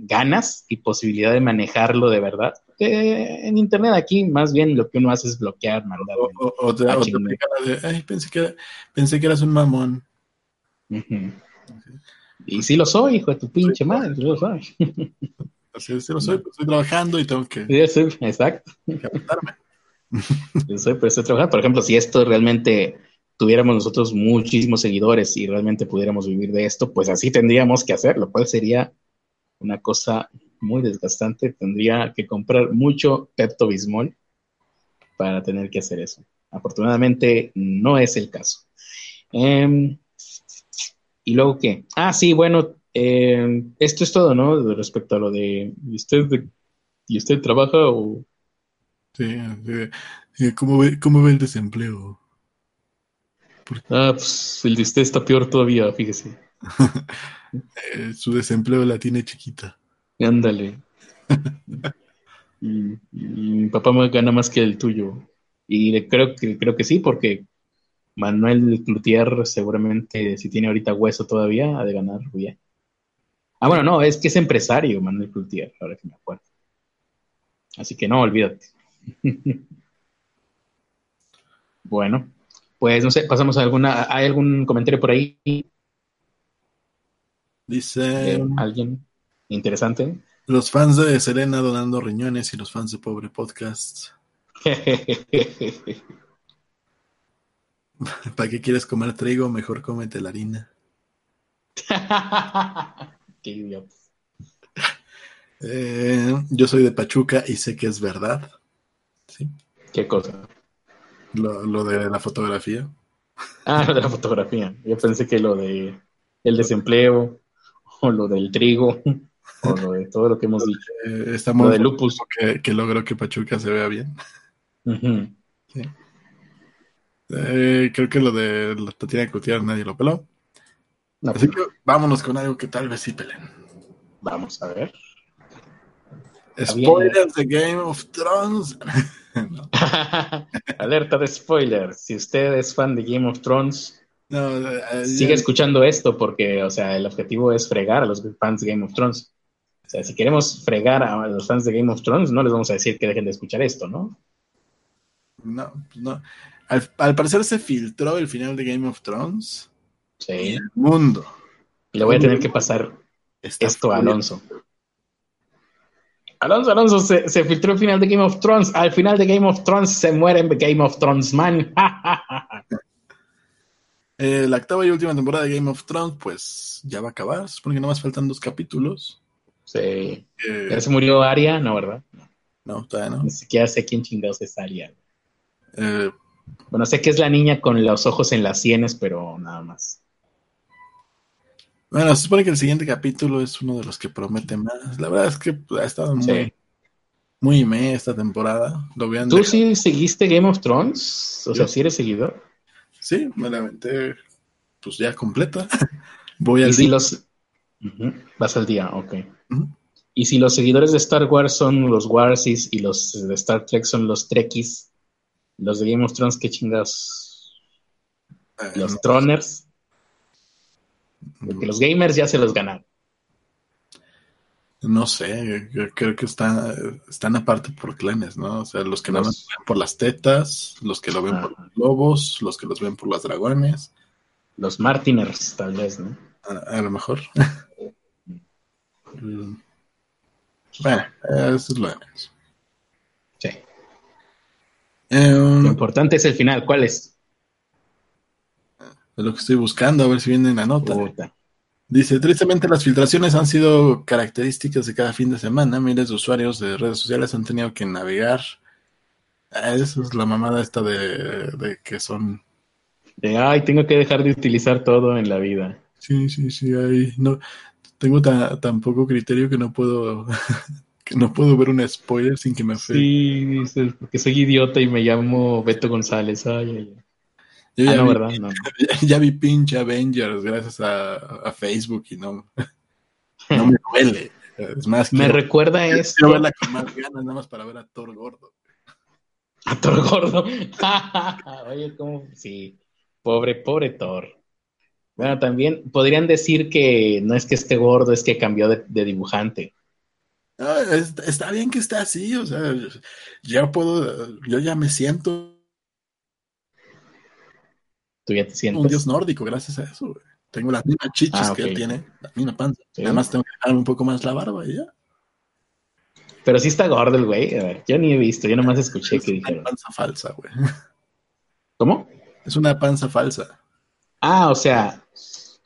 ganas y posibilidad de manejarlo de verdad. en internet aquí más bien lo que uno hace es bloquear, mandar. O, te, de, ay, pensé que, pensé que eras un mamón. Y sí lo soy, hijo de tu pinche madre, sí lo soy. Sí, sí lo soy, pero estoy trabajando y tengo que... Sí, exacto. Yo soy, pero estoy trabajando. Por ejemplo, si esto realmente tuviéramos nosotros muchísimos seguidores y realmente pudiéramos vivir de esto, pues así tendríamos que hacerlo, cual sería una cosa muy desgastante. Tendría que comprar mucho Pepto Bismol para tener que hacer eso. Afortunadamente no es el caso. Em, ¿Y luego qué? Ah, sí, bueno, em, esto es todo, ¿no? Respecto a lo de, ¿y usted, ¿y usted trabaja o...? Sí, ¿cómo ve, cómo ve el desempleo? Ah, pues el de usted está peor todavía, fíjese. Eh, su desempleo la tiene chiquita. Ándale. y, mi papá me gana más que el tuyo. Y creo que, creo que sí, porque Manuel Cloutier seguramente, si tiene ahorita hueso todavía, ha de ganar bien. Ah, bueno, no, es que es empresario Manuel Cloutier, ahora que me acuerdo. Así que no, olvídate. bueno, pues no sé, pasamos a alguna. ¿Hay algún comentario por ahí? Dice. ¿Alguien interesante? Los fans de Selena donando riñones y los fans de Pobre Podcast. ¿Para qué quieres comer trigo? Mejor cómete la harina. Idiota. Eh, yo soy de Pachuca y sé que es verdad. ¿Sí? ¿Qué cosa? Lo, lo de la fotografía. Ah, lo de la fotografía. Yo pensé que lo de el desempleo o lo del trigo o lo de todo lo que hemos dicho. Eh, estamos Lo de lupus. que, que logró que Pachuca se vea bien. Sí. Eh, creo que lo de la Tatiana Gutiérrez nadie lo peló. No, Así que vámonos con algo que tal vez sí pelen. Vamos a ver. Spoilers de Game of Thrones. Alerta de spoiler. Si usted es fan de Game of Thrones, no, eh, sigue ya- escuchando esto porque, o sea, el objetivo es fregar a los fans de Game of Thrones. O sea, si queremos fregar a los fans de Game of Thrones, no les vamos a decir que dejen de escuchar esto, ¿no? no, no. Al, al parecer se filtró el final de Game of Thrones. Y Sí. el mundo. Le voy a tener que pasar esto a. Alonso. Alonso, Alonso, se, se filtró el final de Game of Thrones. Al final de Game of Thrones se muere en Game of Thrones, man. Eh, la octava y última temporada de Game of Thrones, pues ya va a acabar. Se supone que nada más faltan dos capítulos. sí. Eh, ¿Ya se murió Aria? No, ¿verdad? no, todavía no. Ni siquiera sé quién chingados es Aria. Eh, Bueno, sé que es la niña con los ojos en las sienes, pero nada más. Bueno, se supone que el siguiente capítulo es uno de los que promete más. La verdad es que ha estado muy, Sí. muy meh esta temporada. Lo ¿Tú sí seguiste Game of Thrones? O sea, si eres seguidor. Sí, me la aventé pues ya completa. Voy al Y si día. los... Vas al día, ok. Y si los seguidores de Star Wars son los Warsis y los de Star Trek son los Trekkies, los de Game of Thrones, ¿qué chingados? Eh, Los no, Troners, porque los gamers ya se los ganaron. no sé, yo creo que están, están aparte por clanes, ¿no? O sea, los que Los- ven por las tetas, los que lo ven por los lobos, los que los ven por las dragones, Los Martiners, tal vez, ¿no? a, a lo mejor. Mm. bueno, eso es lo de menos. Sí. Eh, Lo importante es el final. ¿Cuál es? Es lo que estoy buscando, a ver si viene en la nota. Puta. Dice, tristemente las filtraciones han sido características de cada fin de semana. Miles de usuarios de redes sociales han tenido que navegar. Ah, Esa es la mamada esta de, de que son... De, ay, tengo que dejar de utilizar todo en la vida. Sí, sí, sí, ahí no... Tengo ta- tan poco criterio que no puedo... que no puedo ver un spoiler sin que me afecte. Sí, dices, porque soy idiota y me llamo Beto González. Ay, ay, ay. Yo Ah, ya, no, vi, ¿verdad? No. ya, ya vi pinche Avengers gracias a, a Facebook y no, no me duele. Es más, Me quiero, recuerda quiero esto verla con más ganas nada más para ver a Thor gordo. a Thor Gordo. Oye, cómo, sí, pobre, pobre Thor. Bueno, también podrían decir que no es que esté gordo, es que cambió de, de dibujante. Ah, está, está bien que esté así, o sea, ya puedo, yo ya me siento Tú ya te un dios nórdico gracias a eso. güey. Tengo las mismas chichis Ah, que él tiene, la misma panza. Sí. Nada más tengo que dejarme un poco más la barba y ya. Pero sí está gordo el güey. A ver, yo ni he visto, yo nomás escuché Es que una dijeron. panza falsa, güey. ¿Cómo? Es una panza falsa. Ah, o sea,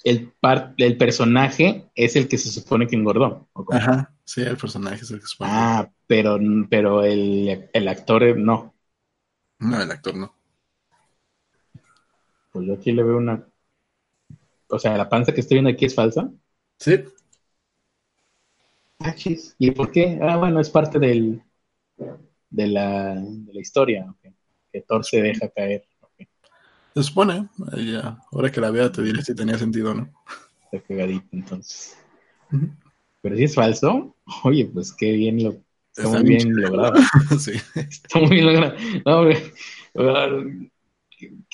el, par- el personaje es el que se supone que engordó. Ajá, sí, el personaje es el que se pone. Ah, pero, pero el, el actor eh, no. No, el actor no. Pues yo aquí le veo una. O sea, la panza que estoy viendo aquí es falsa. Sí, Ah, chis. ¿Y por qué? Ah, bueno, es parte del, de, la, de la historia. ok. Que Thor se deja caer. ok. se supone. Ya, ahora que la vea te diré si tenía sentido o no. Está cagadito, entonces. Pero si es falso, oye, pues qué bien lo. Está Está muy bien logrado. sí. Está muy bien logrado. No, hombre.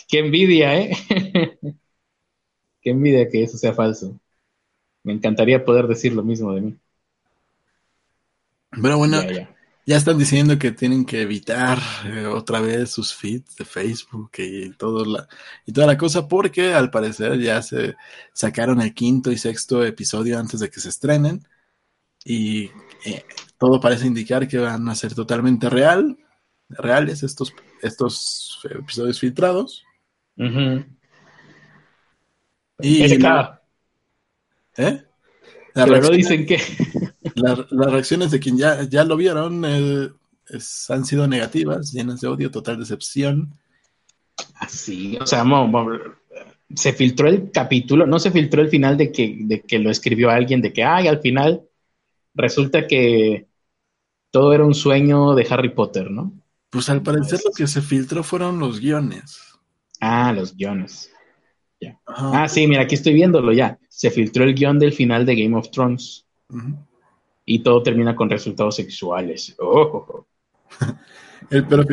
Qué envidia, ¿eh? Qué envidia que eso sea falso. Me encantaría poder decir lo mismo de mí. Pero bueno, Ya, ya. ya están diciendo que tienen que evitar eh, otra vez sus feeds de Facebook y, todo la, y toda la cosa porque al parecer ya se sacaron el quinto y sexto episodio antes de que se estrenen. Y eh, todo parece indicar que van a ser totalmente real, reales estos, estos episodios filtrados. Y ¿Eh? Pero dicen que las reacciones de quien ya, ya lo vieron eh, han sido negativas, llenas de odio, total decepción. Así, o sea, se filtró el capítulo, no se filtró el final de que, de que lo escribió alguien, de que, ay, al final resulta que todo era un sueño de Harry Potter, ¿no? Pues al parecer lo que se filtró fueron los guiones. Ah, los guiones. Ah, sí, mira, aquí estoy viéndolo ya. Se filtró el guion del final de Game of Thrones. Y todo termina con resultados sexuales. Oh. el peor,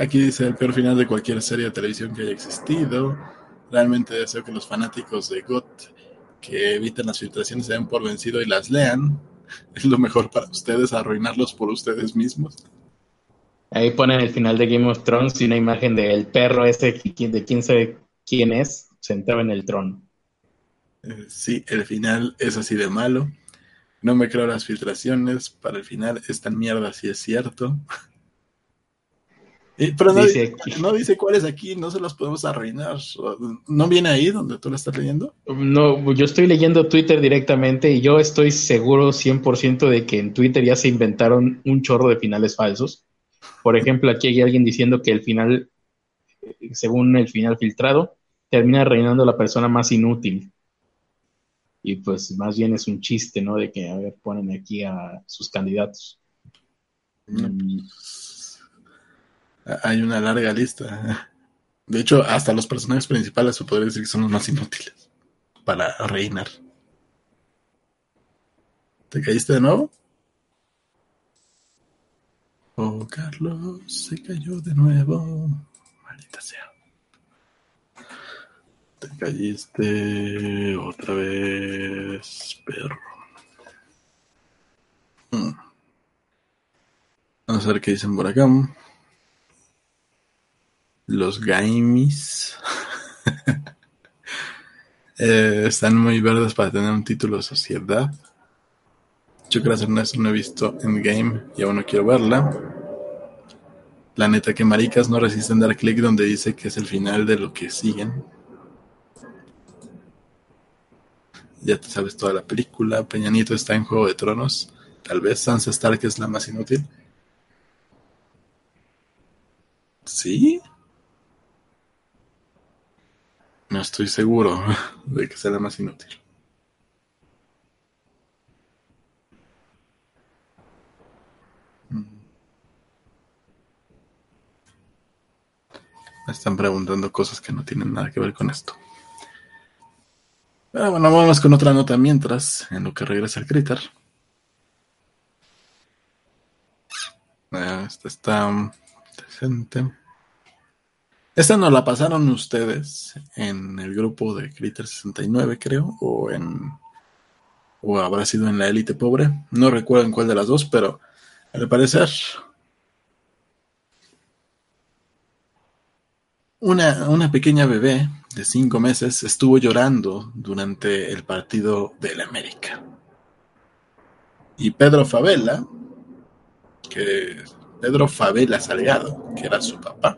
aquí dice el peor final de cualquier serie de televisión que haya existido. Realmente deseo que los fanáticos de GOT que eviten las filtraciones se den por vencido y las lean. Es lo mejor para ustedes, arruinarlos por ustedes mismos. Ahí ponen el final de Game of Thrones y una imagen del perro ese de quién sabe quién es, sentado en el trono. Eh, sí, el final es así de malo. No me creo las filtraciones. Para el final es tan mierda si es cierto. pero no dice, no dice cuáles aquí, no se las podemos arruinar. ¿No viene ahí donde tú la estás leyendo? No, yo estoy leyendo Twitter directamente y yo estoy seguro 100% de que en Twitter ya se inventaron un chorro de finales falsos. Por ejemplo, aquí hay alguien diciendo que el final, según el final filtrado, termina reinando la persona más inútil. Y pues más bien es un chiste, ¿no? De que, a ver, ponen aquí a sus candidatos. Mm. Hay una larga lista. De hecho, hasta los personajes principales se podría decir que son los más inútiles para reinar. ¿Te caíste de nuevo? Oh, Carlos se cayó de nuevo. Maldita sea. Te caíste otra vez, perro. Hmm. Vamos a ver qué dicen por acá. Los Gaimis eh, están muy verdes para tener un título de sociedad. Yo gracias Ernesto no he visto Endgame y aún no quiero verla. La neta que maricas no resisten dar clic donde dice que es el final de lo que siguen. Ya te sabes toda la película. Peñanito está en Juego de Tronos. Tal vez Sansa Stark es la más inútil. ¿Sí? No estoy seguro de que sea la más inútil. Me están preguntando cosas que no tienen nada que ver con esto. Pero bueno, vamos con otra nota mientras, en lo que regresa el Critter. Ah, esta está decente. Esta nos la pasaron ustedes en el grupo de Critter 69, creo, o en o habrá sido en la élite pobre. No recuerdo en cuál de las dos, pero al parecer Una, pequeña bebé de cinco meses estuvo llorando durante el partido del América. Y Pedro Favela, que Pedro Favela Salgado, que era su papá,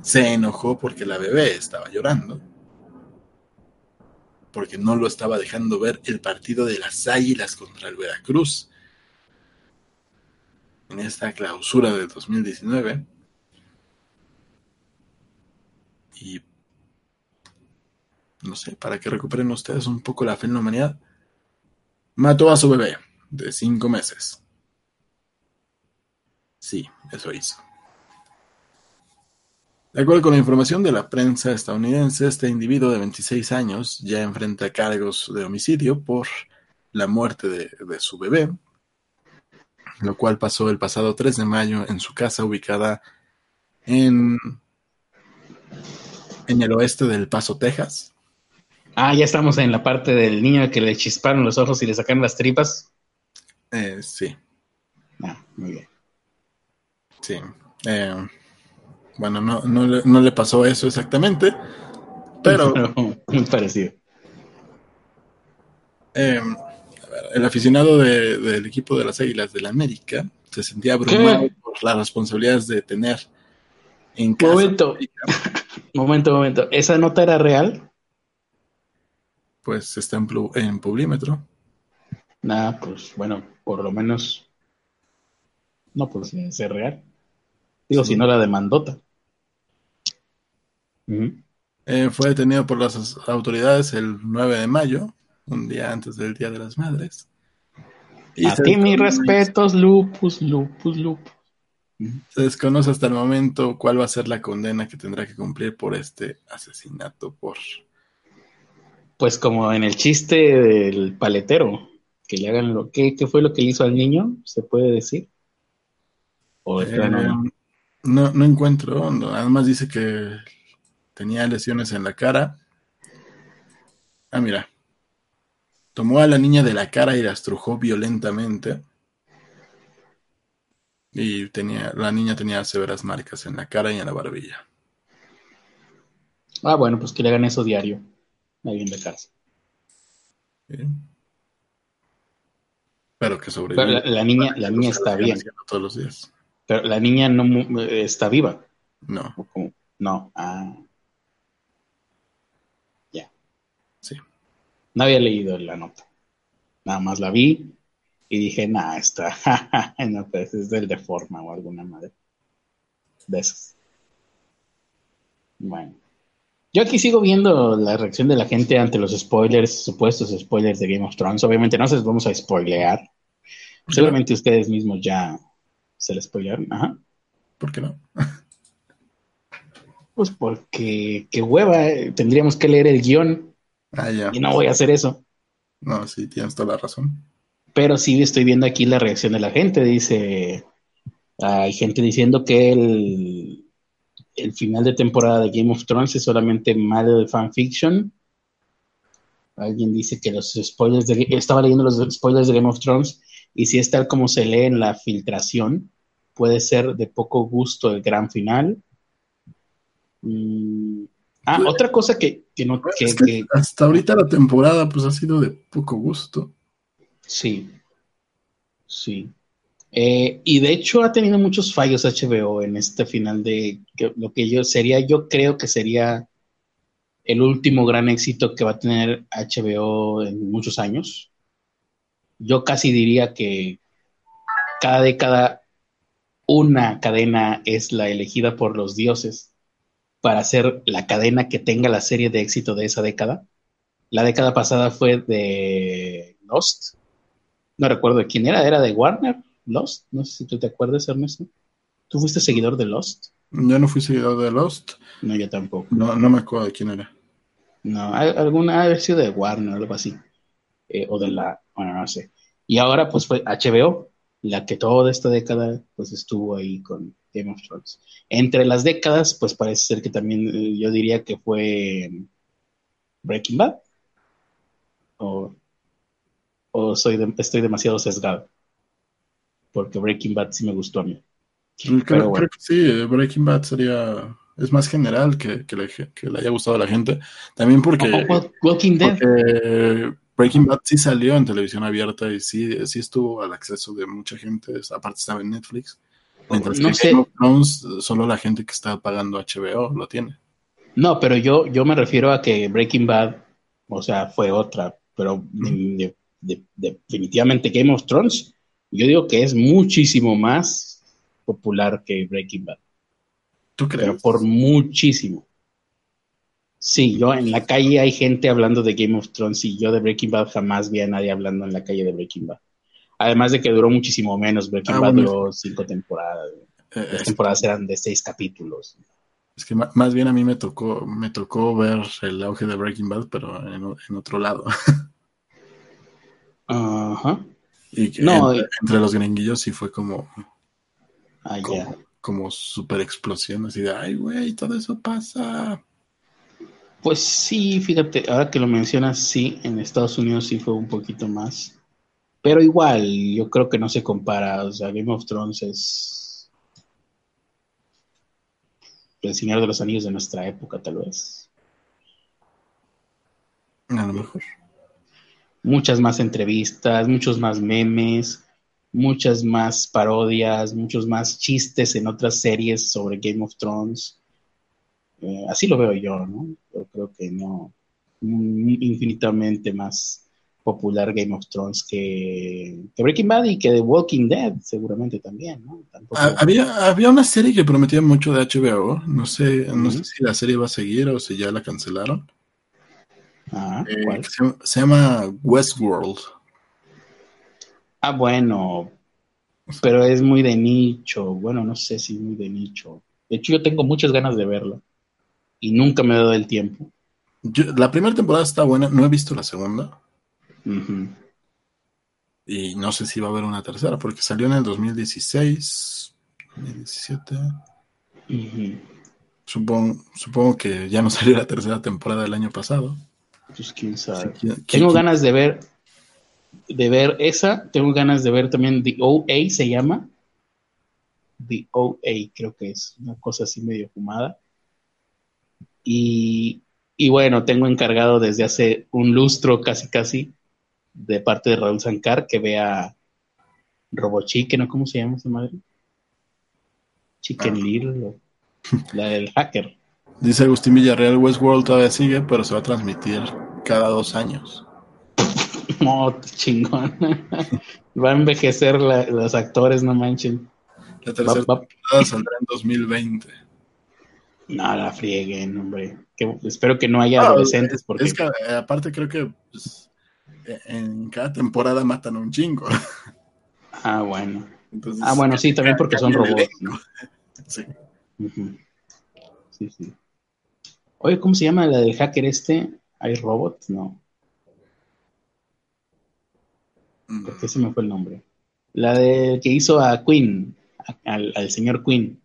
se enojó porque la bebé estaba llorando, porque no lo estaba dejando ver el partido de las Águilas contra el Veracruz en esta clausura de 2019 y no sé, para que recuperen ustedes un poco la fe en la humanidad, mató a su bebé de cinco meses. Sí, eso hizo. De acuerdo con la información de la prensa estadounidense, este individuo de 26 años ya enfrenta cargos de homicidio por la muerte de, su bebé, lo cual pasó el pasado 3 de mayo en su casa ubicada en en el oeste del Paso, Texas. Ah, ya estamos en la parte del niño que le chisparon los ojos y le sacaron las tripas. Eh, sí. Ah, muy bien. Sí. Eh, bueno, no, no, le, pasó eso exactamente, pero... muy parecido. Eh, el aficionado del equipo de las Águilas del la América se sentía abrumado por las responsabilidades de tener en casa. Momento, momento, momento. ¿Esa nota era real? Pues está en, en Publímetro. Nada, pues bueno, por lo menos. No, pues es real. Digo, si no la demandota. Eh, fue detenido por las autoridades el 9 de mayo, un día antes del Día de las Madres. Y A ti mis respetos, lupus, lupus, lupus. Se desconoce hasta el momento cuál va a ser la condena que tendrá que cumplir por este asesinato por... Pues como en el chiste del paletero, que le hagan lo que ¿qué fue lo que le hizo al niño, se puede decir. ¿O eh, no, no encuentro, nada más dice que tenía lesiones en la cara. Ah, mira. Tomó a la niña de la cara y la estrujó violentamente. Y tenía, la niña tenía severas marcas en la cara y en la barbilla. Ah, bueno, pues que le hagan eso diario. Ahí en la casa. Pero que sobrevive. Pero la, niña, la niña está bien. Todos los días. Pero la niña no está viva. No. No. Ah. Ya. Sí. No había leído la nota. Nada más la vi y dije, nah, esta, no, pues es del de forma o alguna madre. De esos. Bueno. Yo aquí sigo viendo la reacción de la gente ante los spoilers, supuestos spoilers de Game of Thrones. Obviamente no se los vamos a spoilear. Seguramente ustedes mismos ya se les spoilearon. Ajá. ¿Por qué no? pues porque, qué hueva, eh, tendríamos que leer el guion. Ah, ya. Y no voy a hacer eso. No, sí, tienes toda la razón. Pero sí estoy viendo aquí la reacción de la gente. Dice, hay gente diciendo que el, el final de temporada de Game of Thrones es solamente malo de fanfiction. Alguien dice que los spoilers de... Estaba leyendo los spoilers de Game of Thrones y si es tal como se lee en la filtración, puede ser de poco gusto el gran final. Mm, ah, pues, otra cosa que, no... Que, hasta ahorita la temporada pues ha sido de poco gusto. Sí, sí. Eh, y de hecho ha tenido muchos fallos HBO en este final de lo que yo sería, yo creo que sería el último gran éxito que va a tener HBO en muchos años. Yo casi diría que cada década una cadena es la elegida por los dioses para ser la cadena que tenga la serie de éxito de esa década. La década pasada fue de Lost, no recuerdo de quién era, era de Warner, Lost. No sé si tú te acuerdas, Ernesto. ¿Tú fuiste seguidor de Lost? Yo no fui seguidor de Lost. No, yo tampoco. No, no me acuerdo de quién era. No, alguna vez sido de Warner, algo así. Eh, o de la, bueno, no sé. Y ahora pues fue HBO, la que toda esta década pues estuvo ahí con Game of Thrones. Entre las décadas, pues parece ser que también eh, yo diría que fue Breaking Bad. O o soy estoy demasiado sesgado? Porque Breaking Bad sí me gustó a mí. Creo, que sí, Breaking Bad sería es más general que, que, le, haya gustado a la gente. También porque, Walking Dead. Breaking Bad sí salió en televisión abierta y sí, sí estuvo al acceso de mucha gente. Aparte estaba en Netflix. Mientras no que sé. solo la gente que está pagando HBO lo tiene. No, pero yo, yo me refiero a que Breaking Bad, o sea, fue otra, pero definitivamente Game of Thrones, yo digo que es muchísimo más popular que Breaking Bad. ¿Tú crees? Pero por muchísimo. Sí, yo en la calle hay gente hablando de Game of Thrones y yo de Breaking Bad jamás vi a nadie hablando en la calle de Breaking Bad. Además de que duró muchísimo menos. Breaking ah, Bad duró cinco temporadas. Eh, Las temporadas eran de seis capítulos. Es que más bien a mí me tocó, me tocó ver el auge de Breaking Bad, pero en otro lado. Ajá. Y no, entre, los gringuillos sí fue como. Ah, como, como super explosión, así de, ay, güey, todo eso pasa. Pues sí, fíjate, ahora que lo mencionas, sí, en Estados Unidos sí fue un poquito más. Pero igual, yo creo que no se compara. O sea, Game of Thrones es. El Señor de los Anillos de nuestra época, tal vez. A lo mejor. Muchas más entrevistas, muchos más memes, muchas más parodias, muchos más chistes en otras series sobre Game of Thrones. Eh, así lo veo yo, ¿no? Yo creo que no, infinitamente más popular Game of Thrones que, Breaking Bad y que The Walking Dead, seguramente también, ¿no? Había, había una serie que prometía mucho de HBO, no sé, no sé si la serie va a seguir o si ya la cancelaron. Ah, eh, se, llama Westworld. Ah, bueno, pero es muy de nicho, bueno, no sé si muy de nicho. De hecho, yo tengo muchas ganas de verla y nunca me he dado el tiempo. la primera temporada está buena, no he visto la segunda. Y no sé si va a haber una tercera, porque salió en el 2016, 2017. supongo, supongo que ya no salió la tercera temporada del año pasado. Pues quién sabe. tengo ganas de ver, de ver esa, tengo ganas de ver también The OA, se llama. The OA, creo que es una cosa así medio fumada. Y, y bueno, tengo encargado desde hace un lustro casi casi de parte de Raúl Sancar que vea Robo Chicken, ¿no? ¿Cómo se llama esa madre? Chicken ah. Little, la del hacker. Dice Agustín Villarreal, Westworld todavía sigue, pero se va a transmitir cada dos años. No, chingón. va a envejecer los actores, no manchen. La tercera temporada saldrá en 2020. No la frieguen, hombre. espero que no haya adolescentes. Porque... Es que, eh, aparte creo que pues, en cada temporada matan un chingo. Ah, bueno. ah, bueno, sí, también porque son robots. Sí. Sí, sí. Oye, ¿cómo se llama la del hacker este? ¿Hay robots? No. Mm. ¿Por qué se me fue el nombre? La de que hizo a Queen, al, al señor Queen,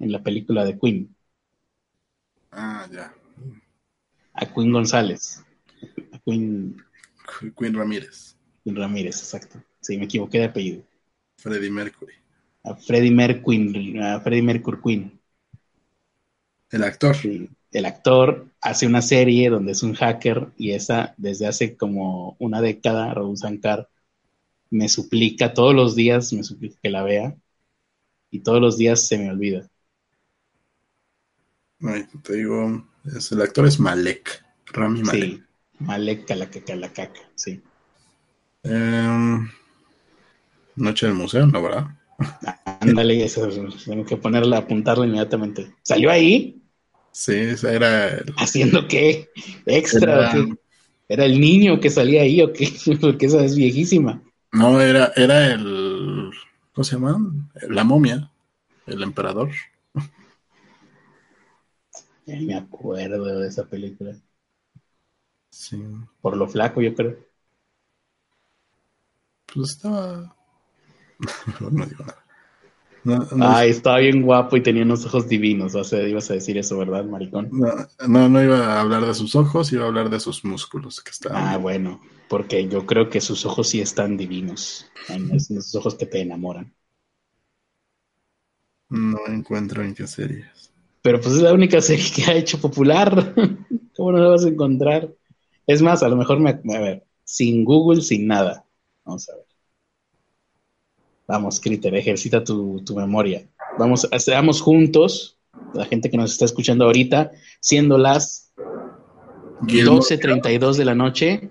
en la película de Queen. Ah, ya. A Queen González. A Queen Queen Ramírez. Queen Ramírez, exacto. Sí, me equivoqué de apellido. Freddie Mercury. A Freddie Mercury, a Freddie Mercury Queen. El actor. Sí, el actor hace una serie donde es un hacker y esa desde hace como una década, Raúl Sankar me suplica todos los días, me suplica que la vea y todos los días se me olvida. Ay, te digo, el actor es Malek, Rami Malek. Sí, Malek caca, sí. Em, noche del museo, ¿no, verdad? Ándale, eso, tengo que ponerla, apuntarla inmediatamente. ¿Salió ahí? Sí, ese era. El... ¿Haciendo qué? ¿Extra era... ¿Era el niño que salía ahí o qué? Porque esa es viejísima. No, era, era el. ¿Cómo se llama? La momia, el emperador. Ya me acuerdo de esa película. Sí. Por lo flaco, yo creo. Pues estaba. no digo nada. Ay, estaba bien guapo y tenía unos ojos divinos. O sea, ibas a decir eso, ¿verdad, maricón? No, no, iba a hablar de sus ojos, iba a hablar de sus músculos. Que estaban ah, bueno, porque yo creo que sus ojos sí están divinos. esos ojos que te enamoran. No encuentro en qué series. Pero pues es la única serie que ha hecho popular. ¿Cómo no la vas a encontrar? Es más, a lo mejor me, a ver, sin Google, sin nada. Vamos a ver. Vamos, Critter, ejercita tu, memoria. Vamos, seamos juntos, la gente que nos está escuchando ahorita, siendo las 12.32 de la noche.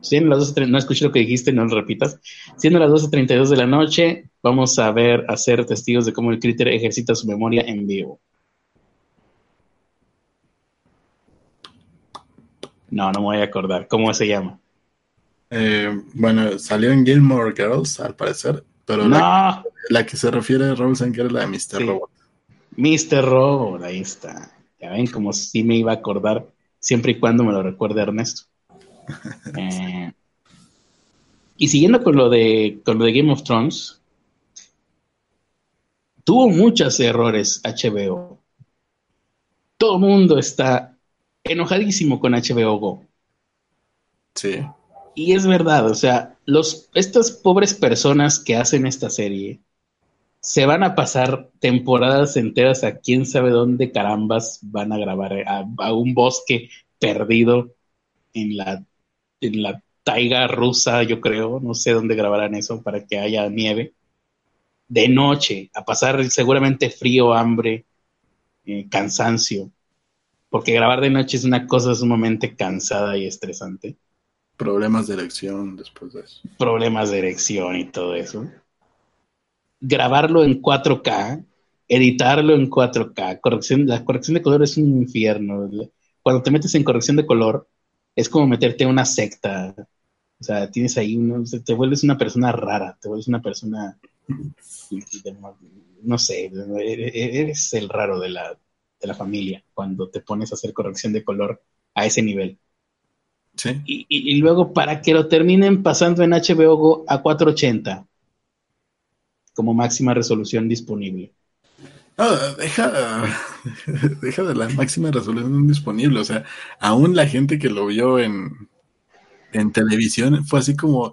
Siendo las 12, no escuché lo que dijiste, no lo repitas. Siendo las 12.32 de la noche, vamos a ver, a ser testigos de cómo el Critter ejercita su memoria en vivo. No, no me voy a acordar. ¿Cómo se llama? Eh, bueno, salió en Gilmore Girls, al parecer, pero la, que se refiere a Raúl que es la de Mr. Robot. Mr. Robot, ahí está. Ya ven, como si me iba a acordar, siempre y cuando me lo recuerde Ernesto. Eh, y siguiendo con lo de con lo de Game of Thrones, tuvo muchos errores HBO. Todo el mundo está enojadísimo con HBO Go. Sí. Y es verdad, o sea, los, estas pobres personas que hacen esta serie se van a pasar temporadas enteras a quién sabe dónde carambas van a grabar a, un bosque perdido en la, en la taiga rusa, yo creo, no sé dónde grabarán eso para que haya nieve, de noche, a pasar seguramente frío, hambre, eh, cansancio, porque grabar de noche es una cosa sumamente cansada y estresante. Problemas de erección después de eso. Problemas de erección y todo eso. Grabarlo en 4K, editarlo en 4K, corrección, la corrección de color es un infierno. Cuando te metes en corrección de color, es como meterte en una secta. O sea, tienes ahí, uno, te vuelves una persona rara, te vuelves una persona, no sé, eres el raro de la, de la familia cuando te pones a hacer corrección de color a ese nivel. Sí. Y, y, luego para que lo terminen pasando en HBO Go a 480 como máxima resolución disponible. deja, deja de la máxima resolución disponible. O sea, aún la gente que lo vio en, en televisión fue así como,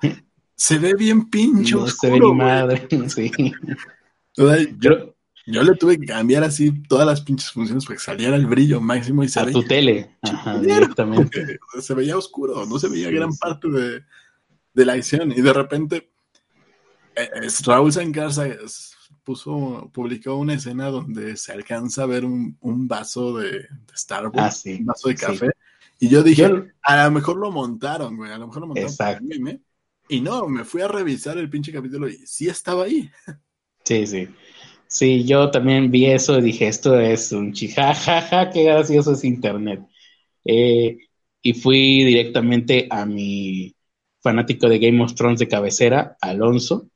se ve bien pincho. No se ve ni madre, sí. yo, yo le tuve que cambiar así todas las pinches funciones para que saliera el brillo máximo y se A tu tele, Ajá, directamente. Se veía oscuro, no se veía gran parte de, de, la acción. Y de repente, eh, Raúl Sancarza puso, publicó una escena donde se alcanza a ver un, un vaso de, de Starbucks, ah, un vaso de café. Y yo dije, a lo mejor lo montaron, güey, a lo mejor lo montaron. Exacto. y no, me fui a revisar el pinche capítulo y sí estaba ahí. Sí, sí. Sí, yo también vi eso y dije, esto es un chijajaja, qué gracioso es Internet. Eh, y fui directamente a mi fanático de Game of Thrones de cabecera, Alonso,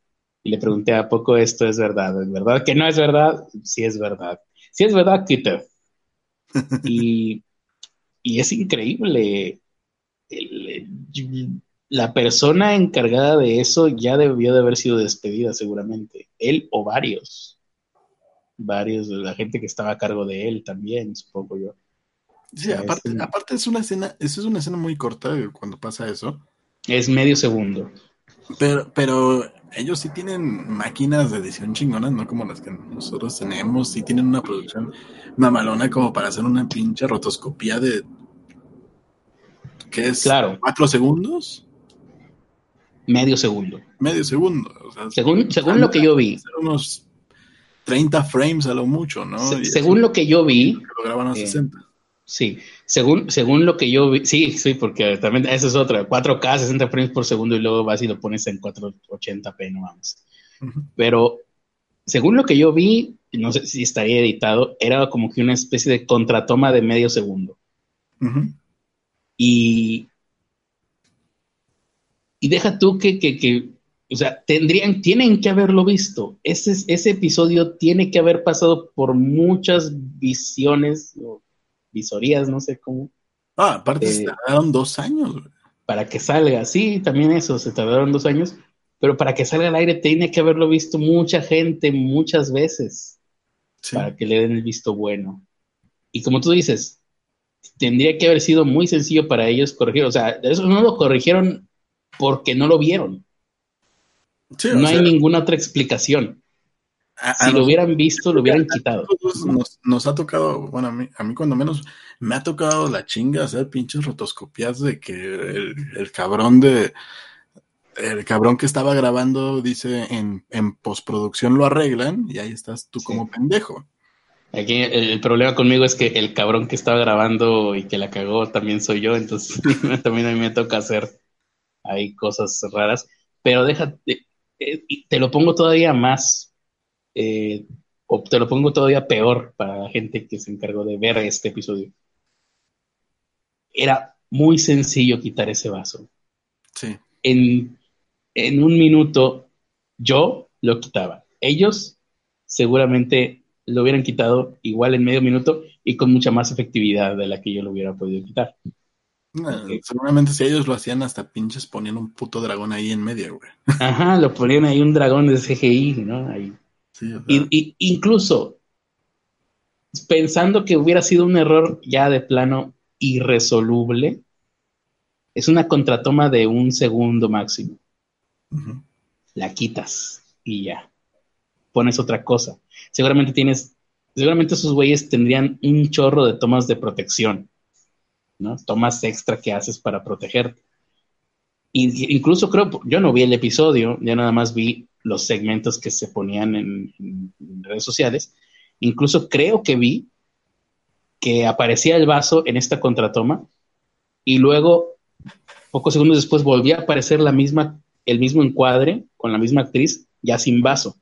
y le pregunté, ¿a poco esto es verdad? ¿Es verdad que no es verdad? Sí es verdad. Sí es verdad, Twitter. y, y es increíble. la persona encargada de eso ya debió de haber sido despedida seguramente, él o varios varios de la gente que estaba a cargo de él también, supongo yo. Sí, aparte, es, aparte es una escena, eso es una escena muy corta cuando pasa eso. Es medio segundo. Pero, pero ellos sí tienen máquinas de edición chingonas, no como las que nosotros tenemos, sí tienen una producción mamalona como para hacer una pinche rotoscopía de ¿qué es? Claro. ¿Cuatro segundos? Medio segundo. Medio segundo. según según lo que yo vi. Unos 30 frames a lo mucho, ¿no? según lo que yo vi. Lo graban a 60. Eh, sí, según, según lo que yo vi, sí, sí, porque también esa es otra, 4K, 60 frames por segundo y luego vas y lo pones en 480p, no vamos. Pero según lo que yo vi, no sé si estaría editado, era como que una especie de contratoma de medio segundo. Y, y deja tú que, que, que o sea, tendrían, tienen que haberlo visto. Ese, ese episodio tiene que haber pasado por muchas visiones o visorías, no sé cómo. Ah, aparte se tardaron dos años. Para que salga, sí, también eso, se tardaron dos años, pero para que salga al aire tiene que haberlo visto mucha gente muchas veces para que le den el visto bueno. Y como tú dices, tendría que haber sido muy sencillo para ellos corregir, o sea, eso no lo corrigieron porque no lo vieron no hay ninguna otra explicación. si lo hubieran visto, lo hubieran quitado. Nos, ha tocado, bueno, a mí, a mí cuando menos me ha tocado la chinga hacer pinches rotoscopias de que el, cabrón de el cabrón que estaba grabando dice en, en postproducción lo arreglan y ahí estás tú como pendejo. Aquí el, problema conmigo es que el cabrón que estaba grabando y que la cagó también soy yo, entonces también a mí me toca hacer ahí cosas raras. Pero déjate, eh, te lo pongo todavía más, eh, o te lo pongo todavía peor para la gente que se encargó de ver este episodio. Era muy sencillo quitar ese vaso. Sí. En, en un minuto yo lo quitaba. Ellos seguramente lo hubieran quitado igual en medio minuto y con mucha más efectividad de la que yo lo hubiera podido quitar. Seguramente si ellos lo hacían hasta pinches ponían un puto dragón ahí en medio, güey. Ajá, lo ponían ahí un dragón de CGI, ¿no? Ahí. y, incluso pensando que hubiera sido un error ya de plano irresoluble, es una contratoma de un segundo máximo. La quitas y ya. Pones otra cosa. Seguramente tienes, seguramente esos güeyes tendrían un chorro de tomas de protección ¿no? Tomas extra que haces para protegerte. incluso creo, yo no vi el episodio, ya nada más vi los segmentos que se ponían en, redes sociales. Incluso creo que vi que aparecía el vaso en esta contratoma y luego, pocos segundos después, volvía a aparecer la misma, el mismo encuadre con la misma actriz, ya sin vaso.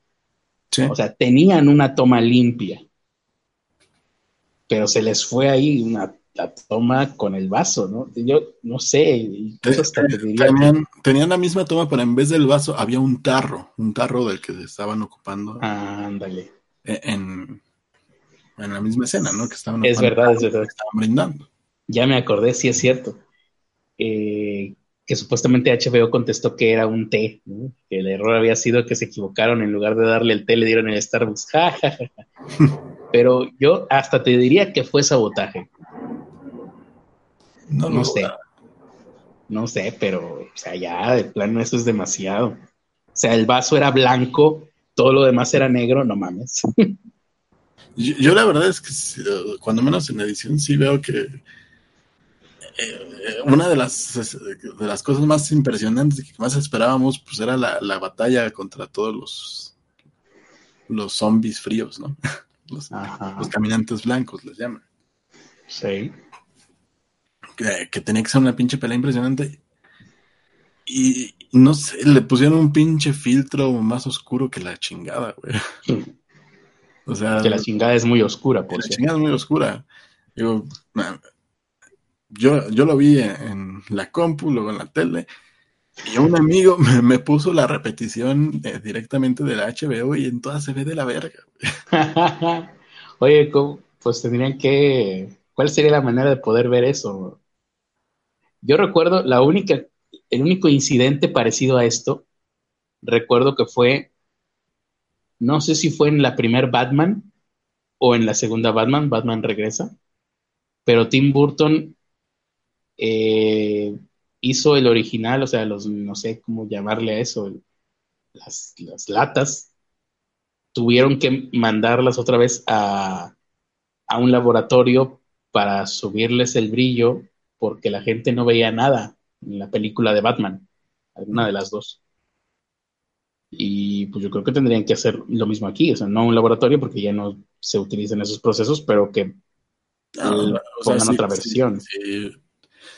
O sea, tenían una toma limpia, pero se les fue ahí una la toma con el vaso, ¿no? Yo no sé, tenían, la misma toma, pero en vez del vaso había un tarro, un tarro del que se estaban ocupando. ándale. E, en, en, la misma escena, ¿no? Que estaban es verdad, es verdad. estaban brindando. Ya me acordé, sí es cierto. Eh, que supuestamente HBO contestó que era un té, ¿no? que el error había sido que se equivocaron, en lugar de darle el té le dieron el Starbucks. Pero yo hasta te diría que fue sabotaje. No, no sé. No sé, pero, o sea, ya de plano eso es demasiado. O sea, el vaso era blanco, todo lo demás era negro, no mames. Yo, la verdad es que cuando menos en edición sí veo que eh, una de las, de las cosas más impresionantes que más esperábamos pues era la, la batalla contra todos los, los zombies fríos, ¿no? Los, los caminantes blancos les llaman. Sí que, tenía que ser una pinche pelea impresionante. Y no sé, le pusieron un pinche filtro más oscuro que la chingada, güey. O sea. Que la chingada es muy oscura, por La chingada es muy oscura. Digo, yo, yo lo vi en, la compu, luego en la tele. Y un amigo me, puso la repetición eh, directamente de la HBO y en todas se ve de la verga. Oye, pues tendrían que. ¿Cuál sería la manera de poder ver eso? Yo recuerdo la única, el único incidente parecido a esto, recuerdo que fue, no sé si fue en la primer Batman o en la segunda Batman, Batman regresa, pero Tim Burton eh, hizo el original, o sea, los, no sé cómo llamarle a eso, las, latas, tuvieron que mandarlas otra vez a un laboratorio para subirles el brillo porque la gente no veía nada en la película de Batman, alguna de las dos. Y pues yo creo que tendrían que hacer lo mismo aquí, o sea, no un laboratorio porque ya no se utilizan esos procesos, pero que ah, pongan otra versión.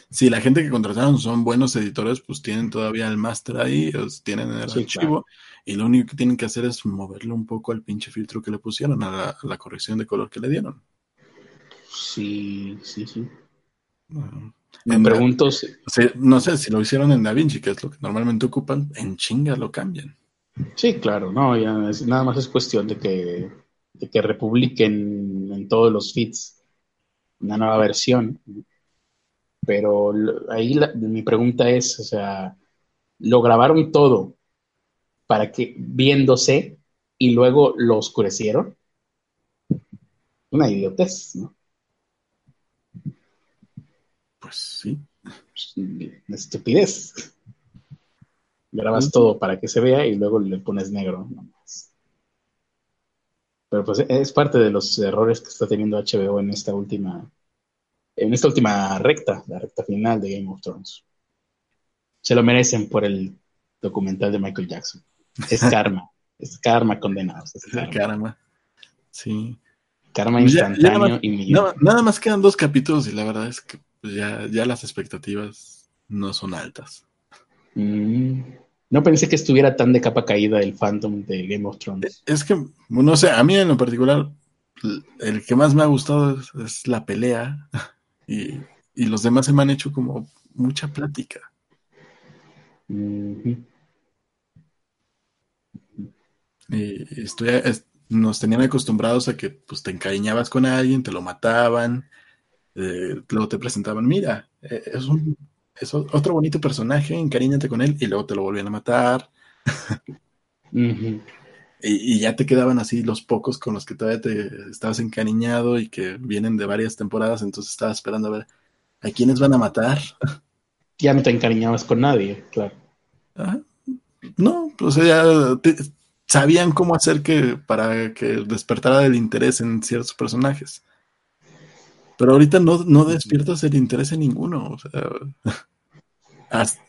si la gente que contrataron son buenos editores, pues tienen todavía el máster ahí, tienen el archivo, y lo único que tienen que hacer es moverle un poco al pinche filtro que le pusieron, a la corrección de color que le dieron. Sí, sí, sí. Me pregunto si... no sé si lo hicieron en DaVinci, que es lo que normalmente ocupan, en chinga lo cambian. Sí, claro, no, ya nada más es cuestión de que, de que republiquen en todos los feeds una nueva versión. Pero ahí mi pregunta es, o sea, lo grabaron todo para que viéndose y luego lo oscurecieron. Una idiotez, ¿no? Pues sí. Estupidez. Grabas todo para que se vea y luego le pones negro. Pero pues es parte de los errores que está teniendo HBO en esta última, en esta última recta, la recta final de Game of Thrones. Se lo merecen por el documental de Michael Jackson. Es karma. es karma condenado. Es karma. Sí. Karma pues instantáneo y nada, más quedan dos capítulos y la verdad es que pues ya, ya las expectativas no son altas. Mm, no pensé que estuviera tan de capa caída el Phantom de Game of Thrones. Es que, no sé, a mí en lo particular, el que más me ha gustado es, la pelea y, los demás se me han hecho como mucha plática. Y estoy, nos tenían acostumbrados a que pues te encariñabas con alguien, te lo mataban, eh, luego te presentaban, mira, eh, es, un, es otro bonito personaje, encariñate con él, y luego te lo volvían a matar. y, ya te quedaban así los pocos con los que todavía te estabas encariñado y que vienen de varias temporadas, entonces estabas esperando a ver a quiénes van a matar. Ya no te encariñabas con nadie, claro. No, pues ya sabían cómo hacer que para que despertara el interés en ciertos personajes. Pero ahorita no, no despiertas el interés en ninguno. O sea,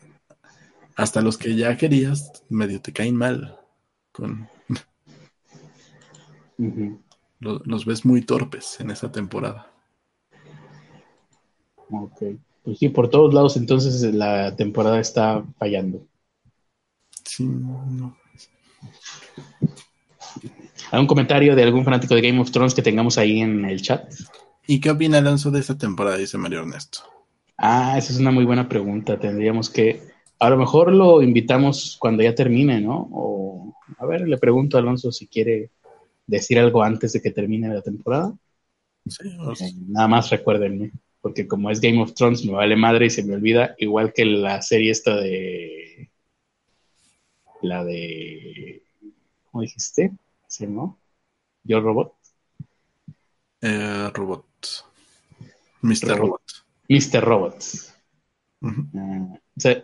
hasta los que ya querías medio te caen mal. Con... los, ves muy torpes en esa temporada. Ok. Pues sí, por todos lados entonces la temporada está fallando. Sí, no. ¿Algún comentario de algún fanático de Game of Thrones que tengamos ahí en el chat? ¿Y qué opina Alonso de esta temporada? Dice Mario Ernesto. Ah, esa es una muy buena pregunta. Tendríamos que, a lo mejor lo invitamos cuando ya termine, ¿no? O, a ver, le pregunto a Alonso si quiere decir algo antes de que termine la temporada. Sí, eh, nada más recuérdenme, porque como es Game of Thrones me vale madre y se me olvida, igual que la serie esta de... La de... ¿Cómo dijiste? ¿Sí, no? ¿Yo Robot? Eh, robot. Mr. Robot. Mr. Robot. Ah,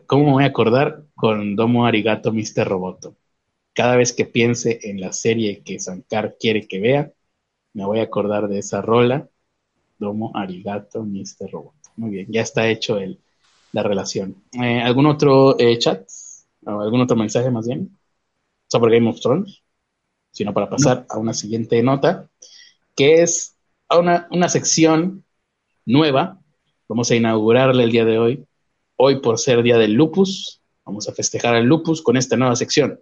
¿Cómo me voy a acordar con Domo Arigato Mr. Roboto? Cada vez que piense en la serie que Sankar quiere que vea, me voy a acordar de esa rola. Domo Arigato Mr. Robot. Muy bien, ya está hecho el, la relación. Eh, ¿Algún otro eh, chat? ¿O ¿Algún otro mensaje más bien? Sobre Game of Thrones. Sino para pasar a una siguiente nota, que es una, una sección nueva. Vamos a inaugurarla el día de hoy. Hoy por ser día del lupus, vamos a festejar el lupus con esta nueva sección.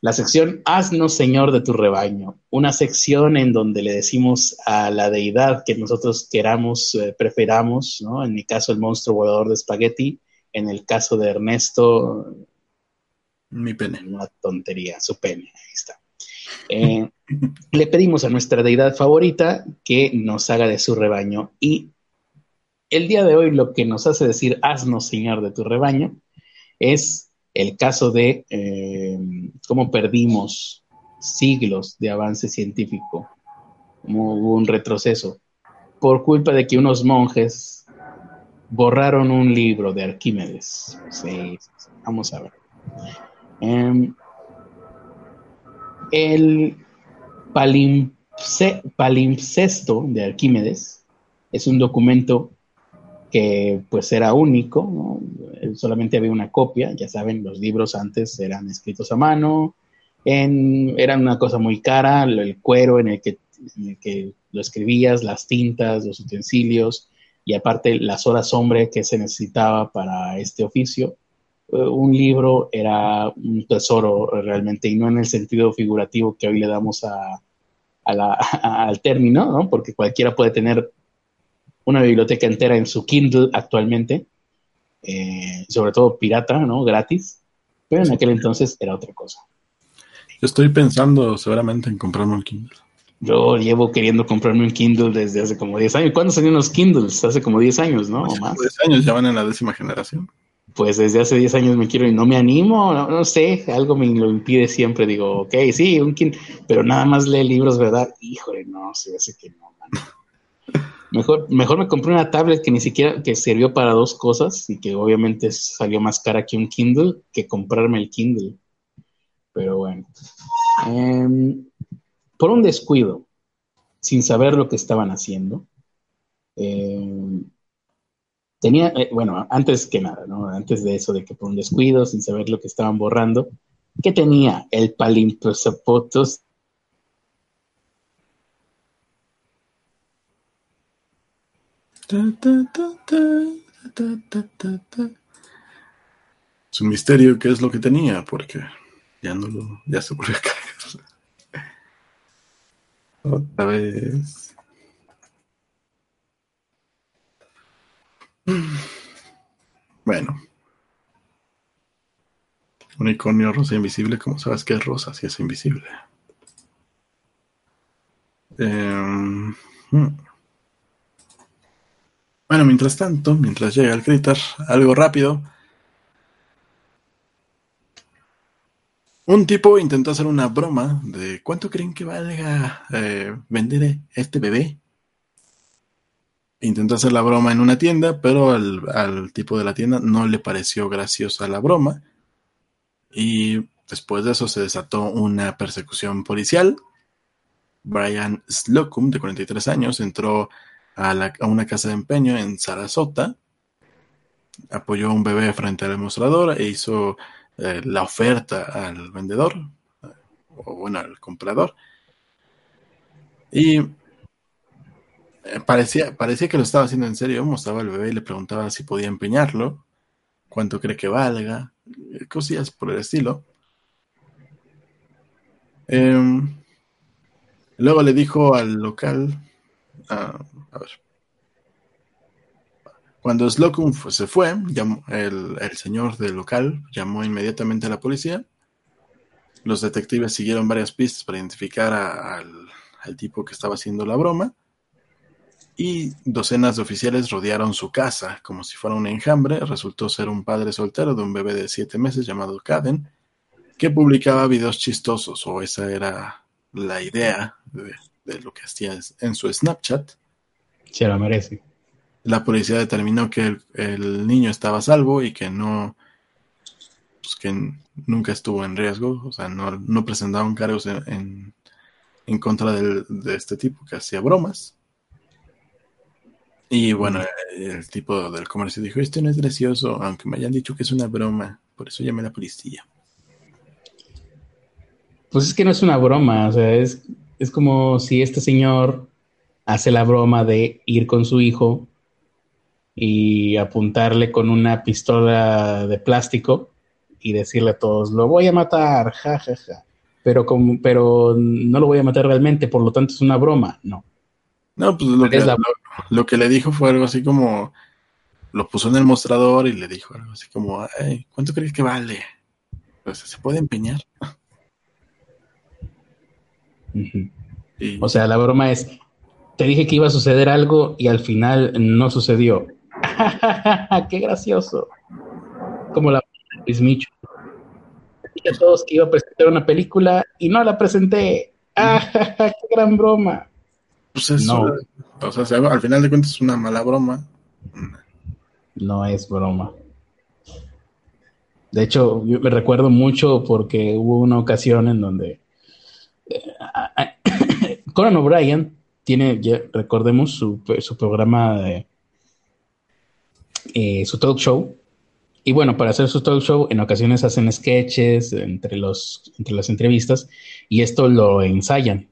La sección Haznos Señor de tu rebaño, una sección en donde le decimos a la deidad que nosotros queramos, eh, preferamos, ¿no? En mi caso, el monstruo volador de espagueti, en el caso de Ernesto, mi pene. Una tontería, su pene, ahí está. Eh, le pedimos a nuestra deidad favorita que nos haga de su rebaño y el día de hoy lo que nos hace decir haznos Señor de tu rebaño es el caso de eh, cómo perdimos siglos de avance científico, como hubo un retroceso, por culpa de que unos monjes borraron un libro de Arquímedes. Vamos a ver. Em, el palimpsesto de Arquímedes es un documento que pues era único, solamente había una copia, ya saben, los libros antes eran escritos a mano, eran una cosa muy cara, el cuero en el, que, en el que lo escribías, las tintas, los utensilios y aparte las horas hombre que se necesitaba para este oficio eh, un libro era un tesoro realmente y no en el sentido figurativo que hoy le damos a, al término, ¿no? porque cualquiera puede tener una biblioteca entera en su Kindle actualmente, eh, sobre todo pirata, ¿no? gratis, pero en aquel entonces era otra cosa. Yo estoy pensando seguramente en comprarme un Kindle. Yo llevo queriendo comprarme un Kindle desde hace como 10 años. ¿Cuándo salieron los Kindles? Hace como 10 años, ¿no? o más. 10 años, ya van en la décima generación pues desde hace 10 años me quiero y no me animo, no, sé, algo me lo impide siempre. Digo, ok, sí, un kin pero nada más lee libros, ¿verdad? Híjole, no, se hace que no, Mejor, mejor me compré una tablet que ni siquiera que sirvió para dos cosas y que obviamente salió más cara que un Kindle que comprarme el Kindle. Pero bueno. Em, por un descuido, sin saber lo que estaban haciendo, eh, tenía, eh, bueno, antes que nada, ¿no? Antes de eso, de que por un descuido, sin saber lo que estaban borrando, ¿qué tenía el palimpsepotos? Es un misterio qué es lo que tenía, porque ya no lo, ya se volvió a caer. Otra vez. Bueno. Unicornio rosa invisible, como sabes que es rosa, si es invisible. Em, hmm. Bueno, mientras tanto, mientras llega el critter, algo rápido. Un tipo intentó hacer una broma de cuánto creen que valga eh, vender este bebé intentó hacer la broma en una tienda, pero al, tipo de la tienda no le pareció graciosa la broma. Y después de eso se desató una persecución policial. Brian Slocum, de 43 años, entró a, una casa de empeño en Sarasota apoyó a un bebé frente al mostrador e hizo eh, la oferta al vendedor, o bueno, al comprador. Y parecía, parecía que lo estaba haciendo en serio. Mostraba al bebé y le preguntaba si podía empeñarlo, cuánto cree que valga, cosillas por el estilo. Em, luego le dijo al local, a ver, cuando Slocum se fue, el, señor del local llamó inmediatamente a la policía. Los detectives siguieron varias pistas para identificar al, al tipo que estaba haciendo la broma y docenas de oficiales rodearon su casa como si fuera un enjambre. Resultó ser un padre soltero de un bebé de siete meses llamado Caden, que publicaba videos chistosos, o esa era la idea de, lo que hacía en su Snapchat. Se lo merece. La policía determinó que el, niño estaba salvo y que no, pues que nunca estuvo en riesgo, o sea, no, no presentaban cargos en, en, contra de este tipo que hacía bromas. Y bueno, el tipo del comercio dijo, esto no es gracioso, aunque me hayan dicho que es una broma, por eso llamé a la policía. Pues es que no es una broma, o sea, es, es como si este señor hace la broma de ir con su hijo y apuntarle con una pistola de plástico y decirle a todos, lo voy a matar, jajaja, ja, ja. pero, como, pero no lo voy a matar realmente, por lo tanto es una broma, no. No, pues lo que, lo, que, le dijo fue algo así como, lo puso en el mostrador y le dijo algo así como, ¿cuánto crees que vale? Pues se puede empeñar. O sea, la broma es, te dije que iba a suceder algo y al final no sucedió. ¡Qué gracioso! Como la Luis Micho. Dije a todos que iba a presentar una película y no la presenté. ¡Qué gran broma! Pues no. O sea, al final de cuentas es una mala broma. No es broma. De hecho, yo me recuerdo mucho porque hubo una ocasión en donde eh, Conan O'Brien tiene, recordemos, su, programa de eh, su talk show. Y bueno, para hacer su talk show, en ocasiones hacen sketches entre, los, entre las entrevistas y esto lo ensayan.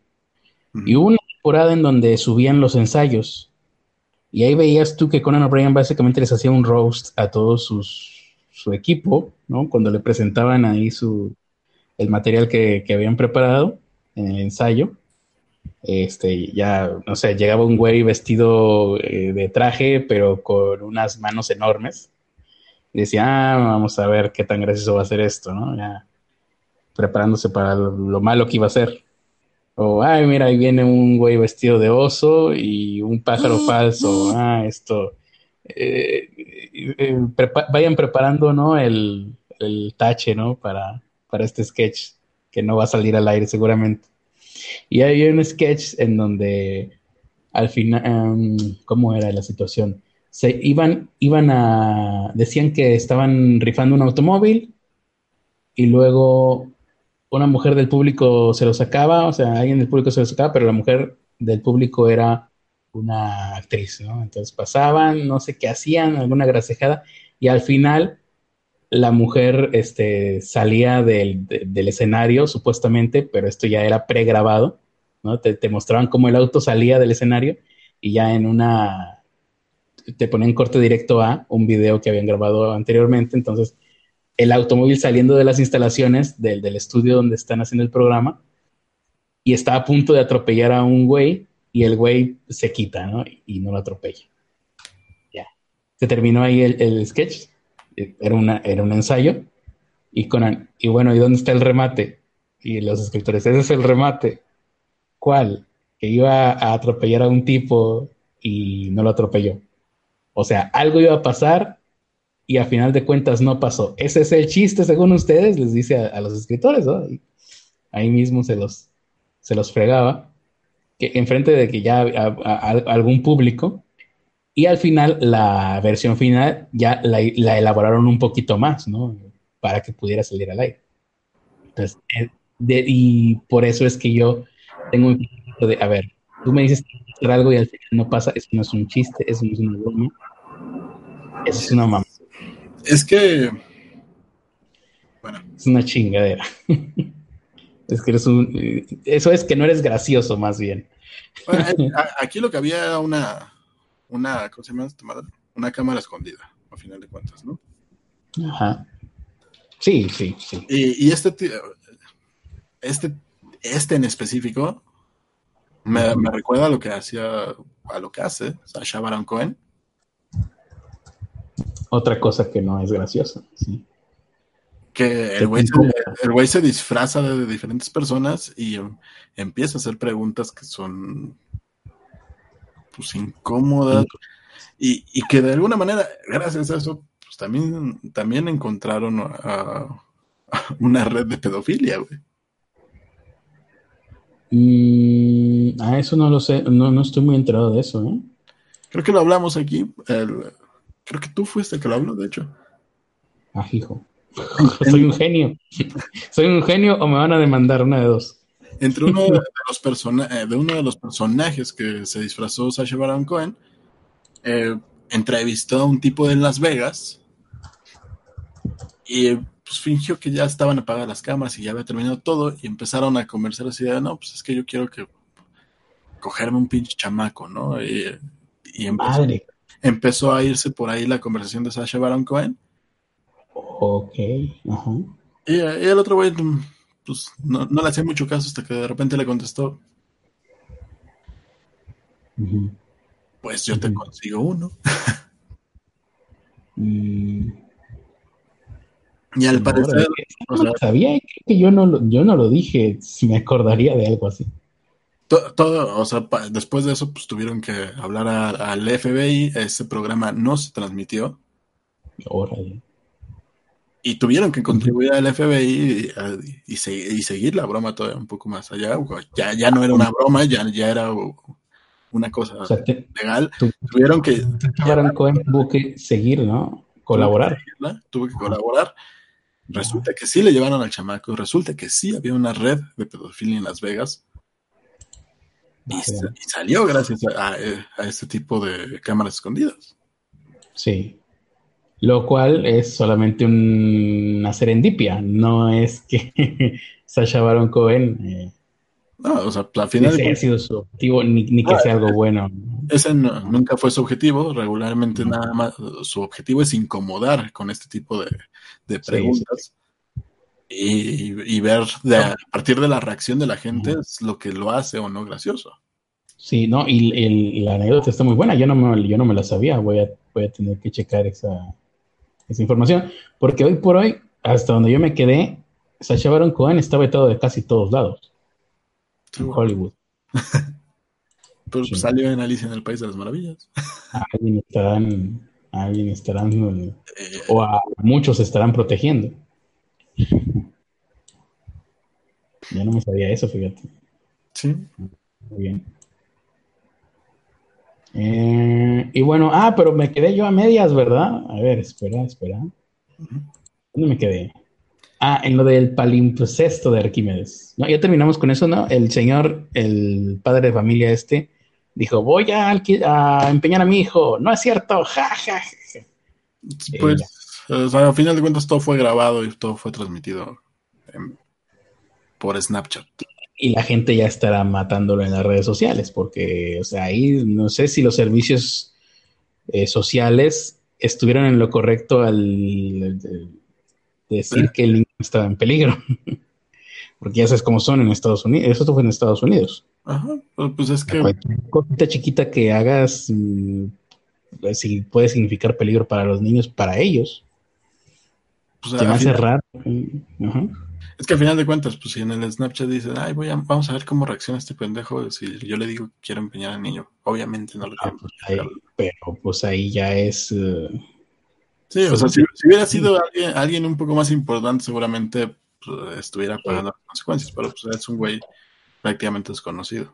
Y hubo una temporada en donde subían los ensayos. Y ahí veías tú que Conan O'Brien básicamente les hacía un roast a todo su equipo, ¿no? Cuando le presentaban ahí su, el material que, habían preparado en el ensayo. Este, ya, no sé, llegaba un güey vestido eh, de traje, pero con unas manos enormes. Decía, ah, vamos a ver qué tan gracioso va a ser esto, ¿no? Ya preparándose para lo malo que iba a ser. O, ay, mira, ahí viene un güey vestido de oso y un pájaro falso. Ah, esto. Eh, eh, vayan preparando, ¿no? El, tache, ¿no? Para, para este sketch, que no va a salir al aire seguramente. Y hay un sketch en donde al final, em, ¿cómo era la situación? Se iban, iban a, decían que estaban rifando un automóvil y luego una mujer del público se lo sacaba, o sea, alguien del público se lo sacaba, pero la mujer del público era una actriz, ¿no? Entonces pasaban, no sé qué hacían, alguna grasejada, y al final la mujer este, salía del, escenario, supuestamente, pero esto ya era pregrabado, ¿no? Te, te, mostraban cómo el auto salía del escenario y ya en una, te ponían corte directo a un video que habían grabado anteriormente, entonces el automóvil saliendo de las instalaciones del, estudio donde están haciendo el programa y está a punto de atropellar a un güey y el güey se quita, ¿no? Y no lo atropella. Ya. Se terminó ahí el, sketch. Era, una, era un ensayo. Y, con, y bueno, ¿y dónde está el remate? Y los escritores, ese es el remate. ¿Cuál? Que iba a atropellar a un tipo y no lo atropelló. O sea, algo iba a pasar y a final de cuentas no pasó. Ese es el chiste, según ustedes, les dice a, los escritores, ¿no? ahí mismo se los, se los fregaba, que enfrente de que ya algún público, y al final la versión final ya la, elaboraron un poquito más, ¿no? Para que pudiera salir al aire. Entonces, eh, y por eso es que yo tengo un poquito de, a ver, tú me dices algo y al final no pasa, eso no es un chiste, eso no es una broma, eso es una mamá Es que. Bueno. Es una chingadera. es que eres un. Eso es que no eres gracioso, más bien. aquí lo que había era una. Una. ¿Cómo se llama esta madre? Una cámara escondida, a final de cuentas, ¿no? Ajá. Sí, sí, sí. Y, y este, este, este en específico me, me, recuerda a lo que hacía, a lo que hace Sasha Baron Cohen. Otra cosa que no es graciosa, sí. Que el güey, se, se, disfraza de diferentes personas y empieza a hacer preguntas que son pues incómodas y, y que de alguna manera, gracias a eso, pues también, también encontraron a, una red de pedofilia, güey. Mm, a eso no lo sé, no, no estoy muy enterado de eso, ¿eh? Creo que lo hablamos aquí. Creo que tú fuiste el que lo habló, de hecho. Ah, hijo. Soy un genio. Soy un genio o me van a demandar una de dos. Entre uno de los, persona eh, de uno de los personajes que se disfrazó Sasha Baron Cohen, eh, entrevistó a un tipo de Las Vegas y pues fingió que ya estaban apagadas las cámaras y ya había terminado todo y empezaron a conversar así de, no, pues es que yo quiero que cogerme un pinche chamaco, ¿no? Y, empezó, empezó, a irse por ahí la conversación de Sasha Baron Cohen. Ok, ajá. Y, el otro güey, pues no, le hacía mucho caso hasta que de repente le contestó. Pues yo te consigo uno. mm. Y al parecer. No sabía, que yo no, yo no lo dije, si me acordaría de algo así. Todo, o sea, después de eso, pues tuvieron que hablar al FBI. Ese programa no se transmitió. Y tuvieron que contribuir al FBI y, y, seguir la broma todavía un poco más allá. Ya, ya no era una broma, ya, ya era una cosa legal. tuvieron que. Tuvo que seguir, ¿no? Colaborar. Tuvo que colaborar. Resulta que sí le llevaron al chamaco, resulta que sí había una red de pedofilia en Las Vegas. Y, salió gracias a, este tipo de cámaras escondidas. Sí. Lo cual es solamente una serendipia, no es que Sasha Baron Cohen eh, no, o sea, al final. Ese ha sido su objetivo, ni, que sea algo bueno. Ese nunca fue su objetivo. Regularmente, nada más. Su objetivo es incomodar con este tipo de, preguntas. Y, ver a partir de la reacción de la gente es lo que lo hace o no gracioso. Sí, no, y, la anécdota está muy buena. Yo no me, yo no me la sabía. Voy a, voy a tener que checar esa, esa información. Porque hoy por hoy, hasta donde yo me quedé, Sacha Baron Cohen estaba todo de casi todos lados. Hollywood. Pero salió en Alicia en el País de las Maravillas. Alguien estarán, alguien estarán, eh, o a muchos estarán protegiendo. Ya no me sabía eso, fíjate. Sí. Muy bien. Eh, y bueno, ah, pero me quedé yo a medias, ¿verdad? A ver, espera, espera. ¿Dónde me quedé? Ah, en lo del palimpsesto de Arquímedes. No, ya terminamos con eso, ¿no? El señor, el padre de familia este, dijo, voy a, empeñar a mi hijo. No es cierto, ja, ja, Pues, al final de cuentas todo fue grabado y todo fue transmitido por Snapchat. Y la gente ya estará matándolo en las redes sociales, porque, o sea, ahí no sé si los servicios eh, sociales estuvieron en lo correcto al decir que el niño estaba en peligro. Porque ya sabes cómo son en Estados Unidos. Eso fue en Estados Unidos. Ajá, pues es que. Cualquier cosita chiquita que hagas mm, si puede significar peligro para los niños, para ellos. Pues, Se va a cerrar. Es que al final de cuentas, pues si en el Snapchat dicen, ay, voy a, vamos a ver cómo reacciona este pendejo, si yo le digo que quiero empeñar al niño, obviamente no lo ah, quiero. Pues pero pues ahí ya es. Eh, Sí, o sea, si, hubiera sido alguien, un poco más importante, seguramente pues, estuviera pagando las consecuencias, pero pues es un güey prácticamente desconocido.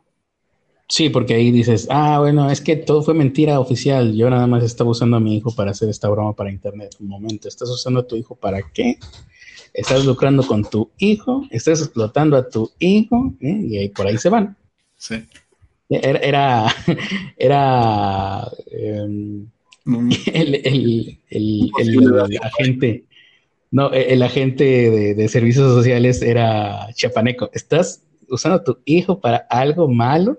Sí, porque ahí dices, ah, bueno, es que todo fue mentira oficial. Yo nada más estaba usando a mi hijo para hacer esta broma para internet. Un momento, ¿estás usando a tu hijo para qué? Estás lucrando con tu hijo, estás explotando a tu hijo, ¿eh? y ahí por ahí se van. Sí. Era, era, era em, Mm. el, agente, no, el, agente de, servicios sociales era chapaneco. ¿Estás usando a tu hijo para algo malo?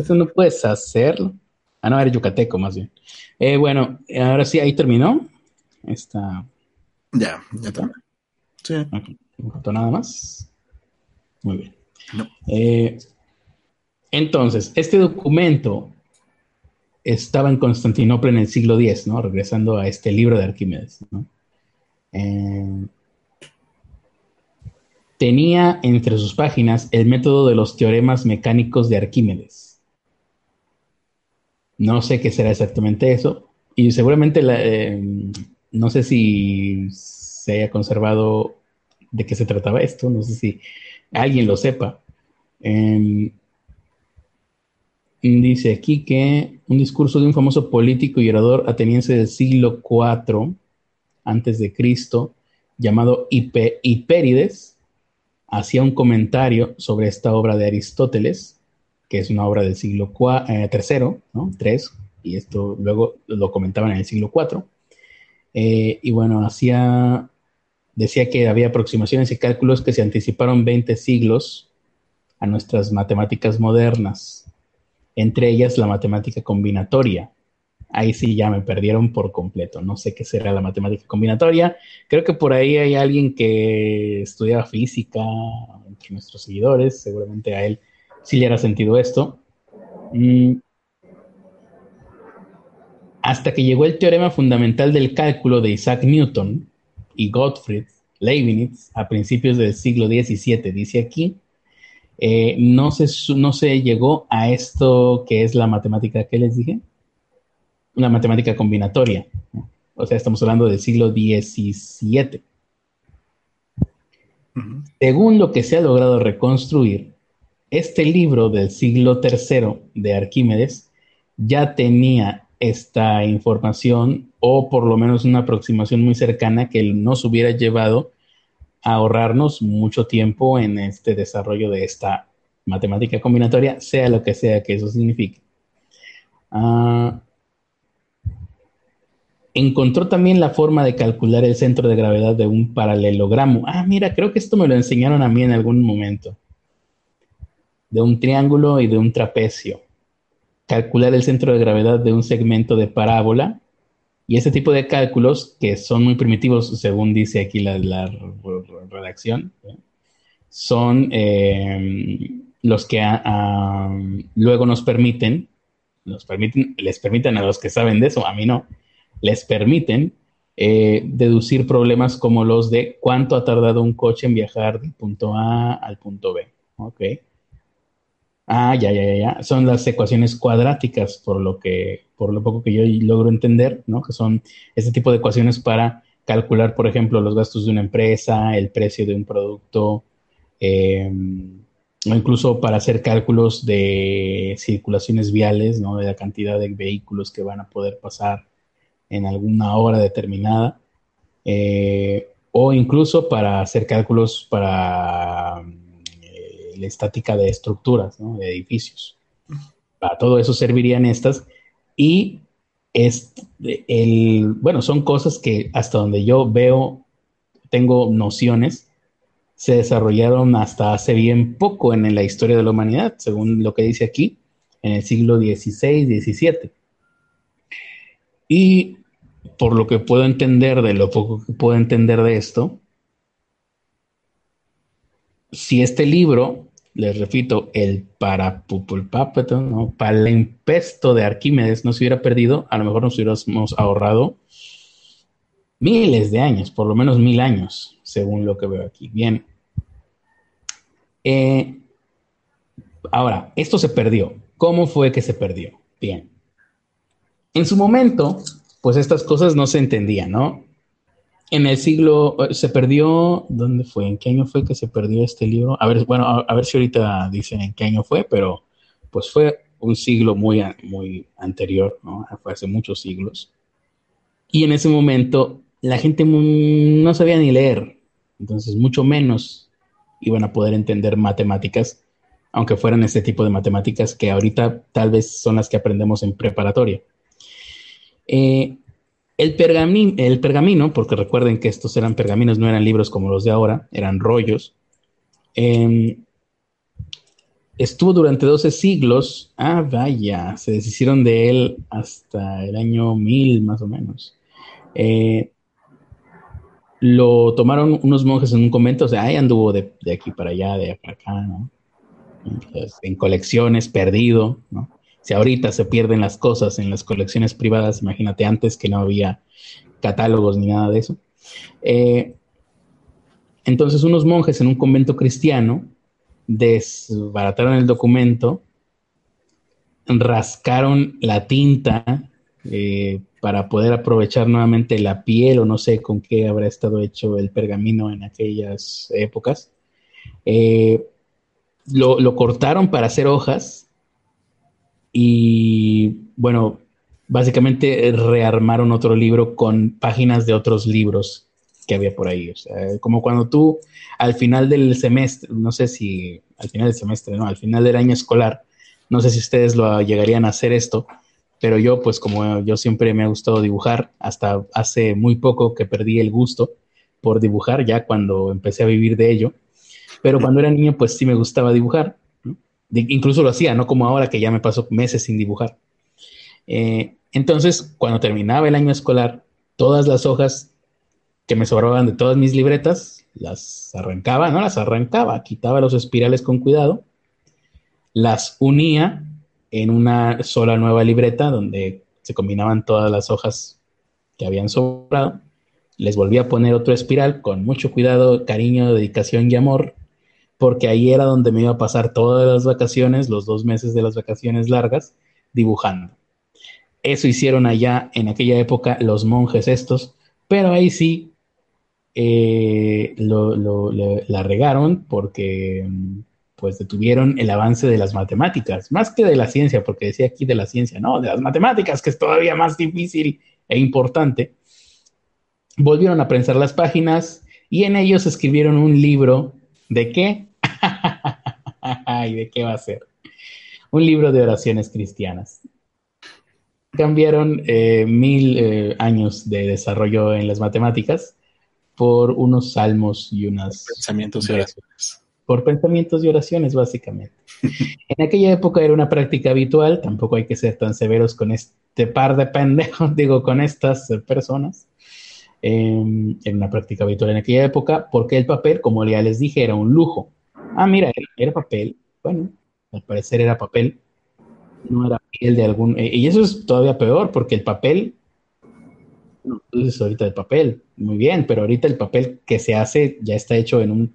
Eso no puedes hacerlo. Ah, no, era yucateco más bien. Eh, bueno, ahora sí, ahí terminó. Está. Ya, ya está. Sí. nada más. Muy bien. Eh, entonces, este documento estaba en Constantinopla en el siglo X, ¿no? Regresando a este libro de Arquímedes, ¿no? Eh, tenía entre sus páginas el método de los teoremas mecánicos de Arquímedes. No sé qué será exactamente eso. Y seguramente, eh, no sé si se haya conservado de qué se trataba esto, no sé si alguien lo sepa. Em, dice aquí que un discurso de un famoso político y orador ateniense del siglo IV antes de Cristo, llamado Hipérides, hacía un comentario sobre esta obra de Aristóteles, que es una obra del siglo III, eh, ¿no? Tres, y esto luego lo comentaban en el siglo IV. Eh, y bueno, hacía, decía que había aproximaciones y cálculos que se anticiparon 20 siglos a nuestras matemáticas modernas, entre ellas la matemática combinatoria. Ahí sí ya me perdieron por completo. No sé qué será la matemática combinatoria. Creo que por ahí hay alguien que estudia física entre nuestros seguidores. Seguramente a él sí le hará sentido esto. Mm. Hasta que llegó el teorema fundamental del cálculo de Isaac Newton y Gottfried Leibniz a principios del siglo XVII, dice aquí, eh, no, se, no se llegó a esto que es la matemática que les dije, una matemática combinatoria. O sea, estamos hablando del siglo XVII. Según lo que se ha logrado reconstruir, este libro del siglo III de Arquímedes ya tenía esta información o por lo menos una aproximación muy cercana que nos hubiera llevado a ahorrarnos mucho tiempo en este desarrollo de esta matemática combinatoria, sea lo que sea que eso signifique. Ah, encontró también la forma de calcular el centro de gravedad de un paralelogramo. Ah, mira, creo que esto me lo enseñaron a mí en algún momento. De un triángulo y de un trapecio. Calcular el centro de gravedad de un segmento de parábola y ese tipo de cálculos, que son muy primitivos, según dice aquí la, redacción, son eh, los que ah, ah, luego nos permiten, nos permiten, les permiten a los que saben de eso, a mí no, les permiten eh, deducir problemas como los de cuánto ha tardado un coche en viajar del punto A al punto B. ¿Ok? Ah, ya, ya, ya, ya. Son las ecuaciones cuadráticas, por lo que, por lo poco que yo logro entender, ¿no? Que son este tipo de ecuaciones para calcular, por ejemplo, los gastos de una empresa, el precio de un producto, em, o incluso para hacer cálculos de circulaciones viales, ¿no? De la cantidad de vehículos que van a poder pasar en alguna hora determinada, eh, o incluso para hacer cálculos para la estática de estructuras, de edificios. Para todo eso servirían estas. Y es el, bueno, son cosas que hasta donde yo veo, tengo nociones, se desarrollaron hasta hace bien poco en la historia de la humanidad, según lo que dice aquí, en el siglo XVI, XVII. Y por lo que puedo entender, de lo poco que puedo entender de esto, si este libro, les repito, el parapupulpapeto, ¿no? palempesto de Arquímedes no se hubiera perdido, a lo mejor nos hubiéramos ahorrado miles de años, por lo menos mil años, según lo que veo aquí. Bien. Eh, ahora, esto se perdió. ¿Cómo fue que se perdió? Bien. En su momento, pues estas cosas no se entendían, ¿no? en el siglo se perdió, ¿dónde fue? ¿En qué año fue que se perdió este libro? A ver, bueno, a, ver si ahorita dicen en qué año fue, pero pues fue un siglo muy, muy anterior, ¿no? Fue hace muchos siglos. Y en ese momento la gente no sabía ni leer, entonces mucho menos iban a poder entender matemáticas, aunque fueran este tipo de matemáticas que ahorita tal vez son las que aprendemos en preparatoria. Eh, El, el pergamino, porque recuerden que estos eran pergaminos, no eran libros como los de ahora, eran rollos. Em, estuvo durante 12 siglos. Ah, vaya, se deshicieron de él hasta el año 1000 más o menos. Eh, lo tomaron unos monjes en un convento, o sea, ahí anduvo de, aquí para allá, de acá, acá, ¿no? en colecciones, perdido, ¿no? Si ahorita se pierden las cosas en las colecciones privadas, imagínate antes que no había catálogos ni nada de eso. Eh, entonces unos monjes en un convento cristiano desbarataron el documento, rascaron la tinta eh, para poder aprovechar nuevamente la piel o no sé con qué habrá estado hecho el pergamino en aquellas épocas. Eh, lo, lo, cortaron para hacer hojas y bueno, básicamente rearmaron otro libro con páginas de otros libros que había por ahí. O sea, como cuando tú al final del semestre, no sé si al final del semestre, no, al final del año escolar, no sé si ustedes lo llegarían a hacer esto, pero yo, pues como yo siempre me ha gustado dibujar, hasta hace muy poco que perdí el gusto por dibujar, ya cuando empecé a vivir de ello, pero cuando era niño, pues sí me gustaba dibujar incluso lo hacía, no como ahora que ya me paso meses sin dibujar. Eh, entonces, cuando terminaba el año escolar, todas las hojas que me sobraban de todas mis libretas, las arrancaba, no las arrancaba, quitaba los espirales con cuidado, las unía en una sola nueva libreta donde se combinaban todas las hojas que habían sobrado, les volvía a poner otro espiral con mucho cuidado, cariño, dedicación y amor, porque ahí era donde me iba a pasar todas las vacaciones, los dos meses de las vacaciones largas, dibujando. Eso hicieron allá en aquella época los monjes estos, pero ahí sí eh, la regaron porque pues detuvieron el avance de las matemáticas, más que de la ciencia, porque decía aquí de la ciencia, no, de las matemáticas, que es todavía más difícil e importante. Volvieron a prensar las páginas y en ellos escribieron un libro ¿De qué? ¿Y de qué va a ser? Un libro de oraciones cristianas. Cambiaron eh, mil eh, años de desarrollo en las matemáticas por unos salmos y unas... Pensamientos y oraciones. Por pensamientos y oraciones, básicamente. en aquella época era una práctica habitual, tampoco hay que ser tan severos con este par de pendejos, digo, con estas personas en una práctica habitual en aquella época, porque el papel, como ya les dije, era un lujo. Ah, mira, era, papel. Bueno, al parecer era papel. No era piel de algún... Eh, y eso es todavía peor, porque el papel... No, dices ahorita el papel, muy bien, pero ahorita el papel que se hace ya está hecho en un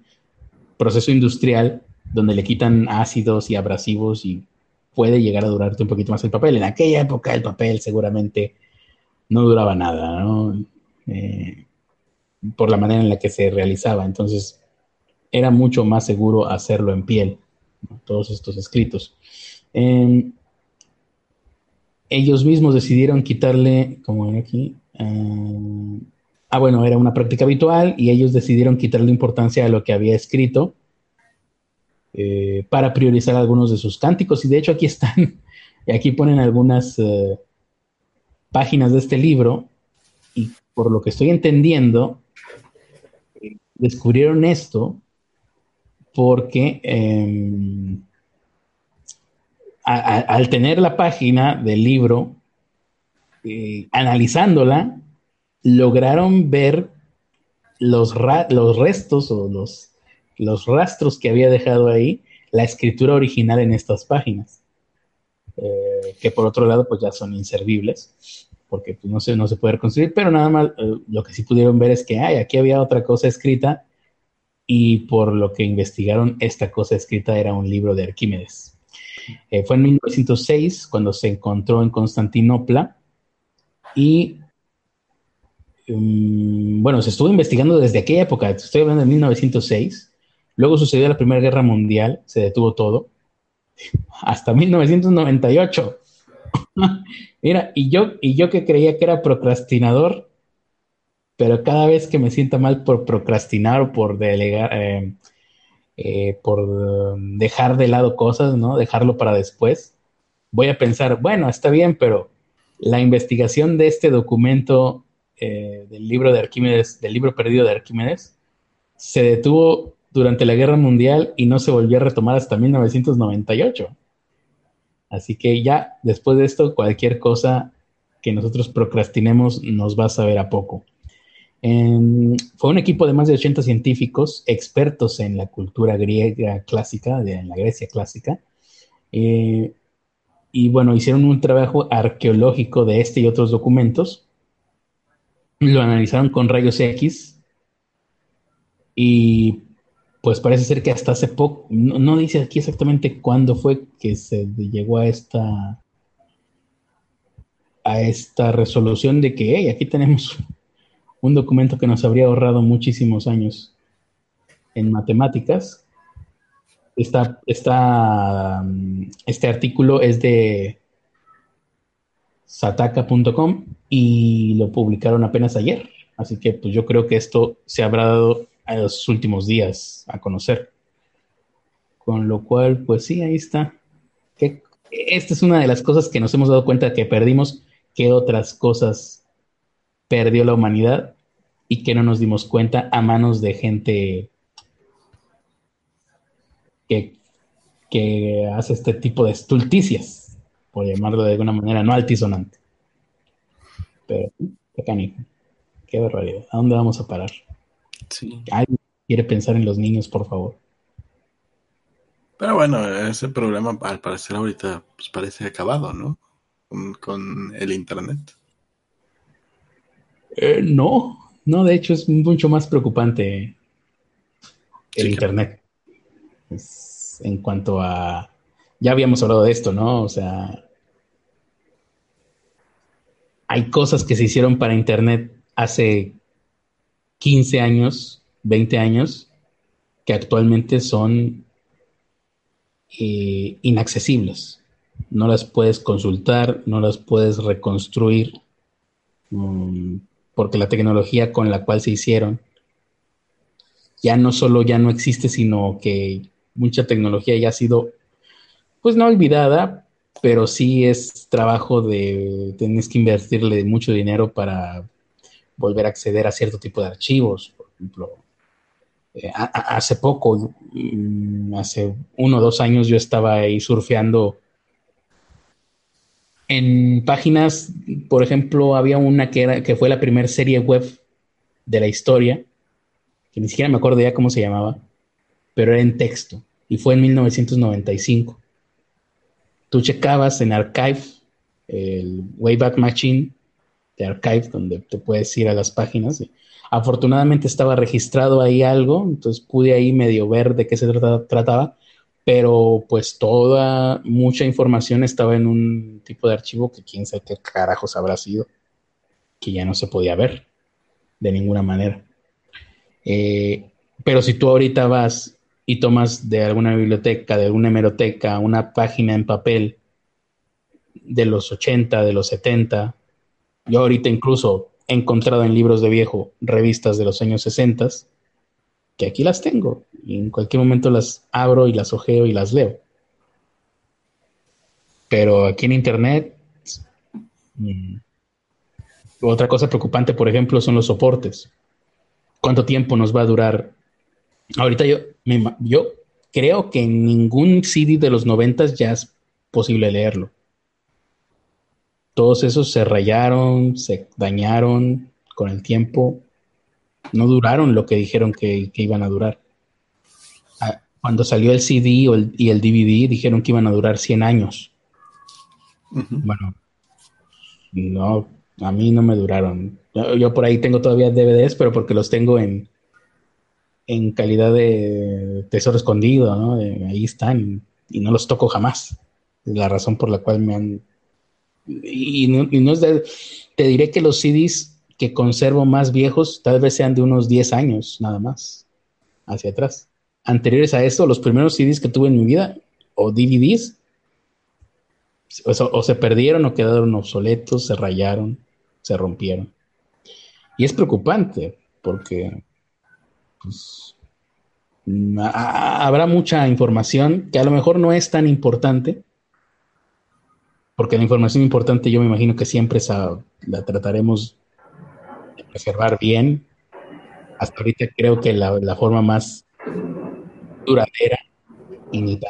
proceso industrial donde le quitan ácidos y abrasivos y puede llegar a durarte un poquito más el papel. En aquella época el papel seguramente no duraba nada, ¿no? Eh, por la manera en la que se realizaba. Entonces, era mucho más seguro hacerlo en piel, todos estos escritos. Em, ellos mismos decidieron quitarle, como ven aquí, em, ah, bueno, era una práctica habitual y ellos decidieron quitarle importancia a lo que había escrito eh, para priorizar algunos de sus cánticos. Y de hecho aquí están, y aquí ponen algunas eh, páginas de este libro y por lo que estoy entendiendo, descubrieron esto porque em, al tener la página del libro, eh, analizándola, lograron ver los, los restos o los, los rastros que había dejado ahí la escritura original en estas páginas, eh, que por otro lado pues ya son inservibles porque pues, no, se, no se puede reconstruir, pero nada más eh, lo que sí pudieron ver es que, ay, aquí había otra cosa escrita y por lo que investigaron, esta cosa escrita era un libro de Arquímedes. Eh, fue en 1906 cuando se encontró en Constantinopla y, um, bueno, se estuvo investigando desde aquella época, estoy hablando de 1906, luego sucedió la Primera Guerra Mundial, se detuvo todo, hasta 1998. Mira, y yo, y yo que creía que era procrastinador, pero cada vez que me sienta mal por procrastinar o por delegar, eh, eh, por dejar de lado cosas, ¿no? Dejarlo para después, voy a pensar, bueno, está bien, pero la investigación de este documento eh, del libro de Arquímedes, del libro perdido de Arquímedes, se detuvo durante la Guerra Mundial y no se volvió a retomar hasta 1998. Así que ya después de esto, cualquier cosa que nosotros procrastinemos nos va a saber a poco. Fue un equipo de más de 80 científicos expertos en la cultura griega clásica, en la Grecia clásica. Eh, y bueno, hicieron un trabajo arqueológico de este y otros documentos. Lo analizaron con rayos X y pues parece ser que hasta hace poco, no, dice aquí exactamente cuándo fue que se llegó a esta a esta resolución de que hey, aquí tenemos un documento que nos habría ahorrado muchísimos años en matemáticas. Esta, este artículo es de sataka.com y lo publicaron apenas ayer. Así que pues yo creo que esto se habrá dado en los últimos días a conocer. Con lo cual, pues sí, ahí está. esta es una de las cosas que nos hemos dado cuenta que perdimos, que otras cosas perdió la humanidad y que no nos dimos cuenta a manos de gente que, que hace este tipo de estulticias, por llamarlo de alguna manera no altisonante. Pero, qué canijo, qué barbaridad. ¿A dónde vamos a parar? Sí. ¿Alguien quiere pensar en los niños, por favor? Pero bueno, ese problema al parecer ahorita pues, parece acabado, ¿no? Con, el Internet. Eh, no, no, de hecho es mucho más preocupante el Internet. en cuanto a... Ya habíamos hablado de esto, ¿no? O sea, hay cosas que se hicieron para Internet hace 15 años, 20 años, que actualmente son eh, inaccesibles. No las puedes consultar, no las puedes reconstruir, mm, porque la tecnología con la cual se hicieron ya no solo ya no existe, sino que mucha tecnología ya ha sido, pues no olvidada, pero sí es trabajo de, tienes que invertirle mucho dinero para volver a acceder a cierto tipo de archivos. Por ejemplo, eh, hace poco, mm, hace uno o dos años, yo estaba ahí surfeando en páginas, por ejemplo, había una que, era, que fue la primera serie web de la historia, que ni siquiera me acuerdo ya cómo se llamaba, pero era en texto, y fue en 1995. Tú checabas en Archive, el Wayback Machine, archive donde te puedes ir a las páginas. Afortunadamente estaba registrado ahí algo, entonces pude ahí medio ver de qué se trataba, pero pues toda, mucha información estaba en un tipo de archivo que quién sabe qué carajos habrá sido, que ya no se podía ver de ninguna manera. Eh, pero si tú ahorita vas y tomas de alguna biblioteca, de alguna hemeroteca, una página en papel de los 80, de los 70, yo ahorita incluso he encontrado en libros de viejo revistas de los años 60, que aquí las tengo, y en cualquier momento las abro y las ojeo y las leo. Pero aquí en Internet, mm, otra cosa preocupante, por ejemplo, son los soportes. ¿Cuánto tiempo nos va a durar? Ahorita yo, yo creo que en ningún CD de los 90 ya es posible leerlo todos esos se rayaron, se dañaron con el tiempo, no duraron lo que dijeron que, iban a durar. Ah, cuando salió el CD y el DVD dijeron que iban a durar 100 años. Bueno, no, a mí no me duraron. Yo, por ahí tengo todavía DVDs, pero porque los tengo en, en calidad de tesoro escondido, ¿no? ahí están y no los toco jamás. Es la razón por la cual me han y no, es de, te diré que los CDs que conservo más viejos tal vez sean de unos 10 años nada más hacia atrás. Anteriores a eso, los primeros CDs que tuve en mi vida o DVDs o, se perdieron o quedaron obsoletos, se rayaron, se rompieron. Y es preocupante porque pues, habrá mucha información que a lo mejor no es tan importante, porque la información importante yo me imagino que siempre la trataremos preservar bien. Hasta ahorita creo que la, forma más duradera y neta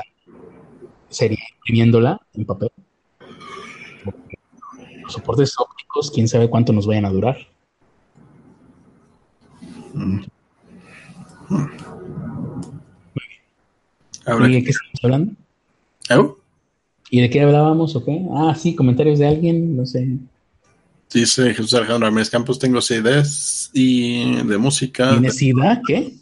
sería imprimiéndola en papel. Los soportes ópticos, quién sabe cuánto nos vayan a durar. ¿Y de qué estamos hablando? ¿Y de qué hablábamos o qué? Ah, sí, comentarios de alguien, no sé. Dice Jesús Alejandro Ramírez Campos, tengo CDs y de música. ¿Tienes SIDA? ¿Qué?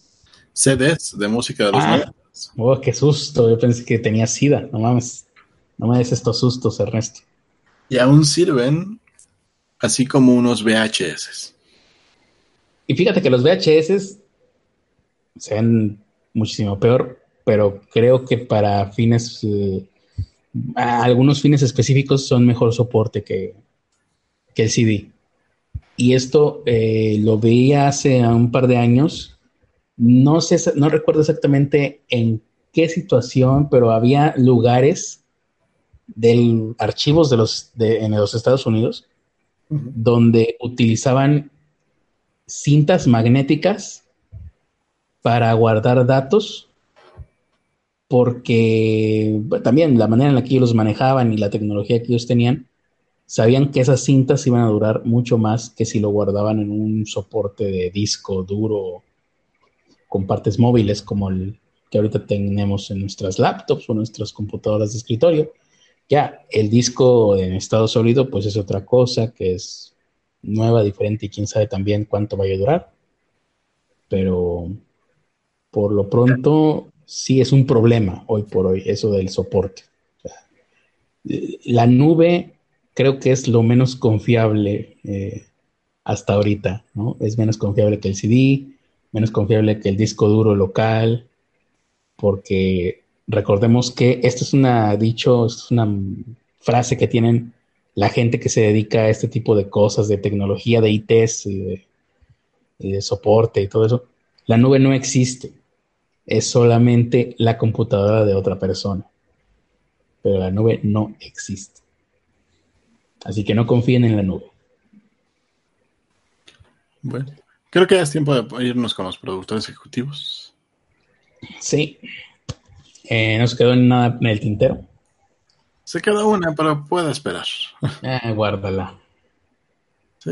CDs de música de los ah, Oh, qué susto. Yo pensé que tenía SIDA. No mames. No me des estos sustos, Ernesto. Y aún sirven así como unos VHS. Y fíjate que los VHS se ven muchísimo peor, pero creo que para fines, eh, algunos fines específicos son mejor soporte que, que el CD. Y esto eh, lo veía hace un par de años. No sé, no recuerdo exactamente en qué situación, pero había lugares de archivos de los de, en los Estados Unidos donde utilizaban cintas magnéticas para guardar datos, porque también la manera en la que ellos los manejaban y la tecnología que ellos tenían, sabían que esas cintas iban a durar mucho más que si lo guardaban en un soporte de disco duro con partes móviles como el que ahorita tenemos en nuestras laptops o nuestras computadoras de escritorio. Ya, el disco en estado sólido, pues es otra cosa que es nueva, diferente y quién sabe también cuánto vaya a durar. Pero por lo pronto sí es un problema hoy por hoy eso del soporte. la nube creo que es lo menos confiable eh, hasta ahorita, ¿no? Es menos confiable que el CD, menos confiable que el disco duro local, porque recordemos que esto es una dicho, es una frase que tienen la gente que se dedica a este tipo de cosas, de tecnología, de ITs y de, soporte y todo eso. La nube no existe, es solamente la computadora de otra persona, pero la nube no existe. Así que no confíen en la nube. Bueno, creo que ya es tiempo de irnos con los productores ejecutivos. Sí. Eh, no se quedó en nada en el tintero. Se quedó una, pero puede esperar. Eh, guárdala. Sí,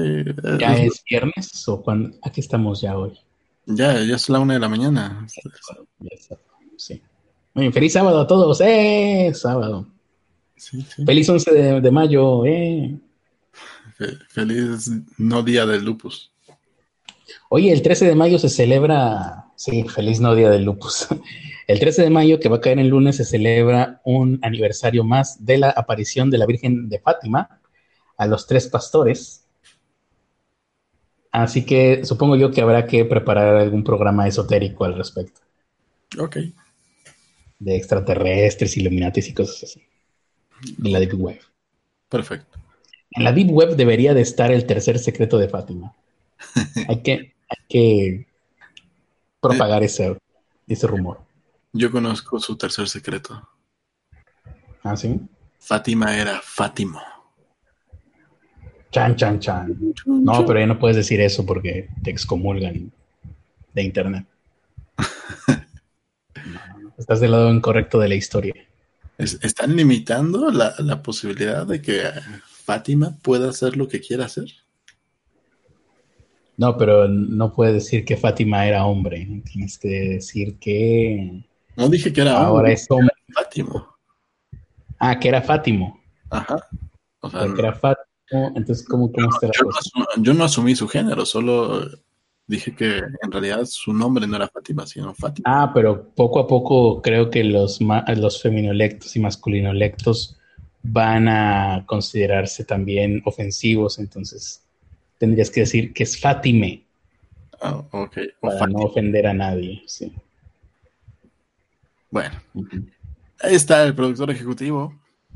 ¿Ya es, viernes o cuando? Aquí estamos ya hoy. Ya, ya es la una de la mañana. Sí. Muy feliz sábado a todos. ¡Eh! Sábado. Feliz 11 de, mayo. Eh. Feliz no día del lupus. Oye, el 13 de mayo se celebra. Sí, feliz no día del lupus. El 13 de mayo, que va a caer el lunes, se celebra un aniversario más de la aparición de la Virgen de Fátima a los tres pastores. Así que supongo yo que habrá que preparar algún programa esotérico al respecto. Ok. De extraterrestres, iluminatis y cosas así. En la Deep Web. Perfecto. En la Deep Web debería de estar el tercer secreto de Fátima. hay, que, que propagar ese, ese rumor. Yo conozco su tercer secreto. ¿Ah, sí? Fátima era Fátimo. Chan, chan, chan. No, pero ya no puedes decir eso porque te excomulgan de internet. estás del lado incorrecto de la historia. ¿Están limitando la, posibilidad de que Fátima pueda hacer lo que quiera hacer? No, pero no puedes decir que Fátima era hombre. Tienes que decir que no dije que era Ahora es hombre. Fátimo. Ah, que era Fátimo. Ajá. O sea, que era Fátimo. Entonces, ¿cómo, cómo está la yo, cosa? No, yo no asumí su género, solo dije que en realidad su nombre no era Fátima, sino Fátima. Ah, pero poco a poco creo que los, los feminolectos y masculinolectos van a considerarse también ofensivos, entonces tendrías que decir que es Fátime. Ah, ok. para no ofender a nadie, sí. Bueno, ahí está el productor ejecutivo,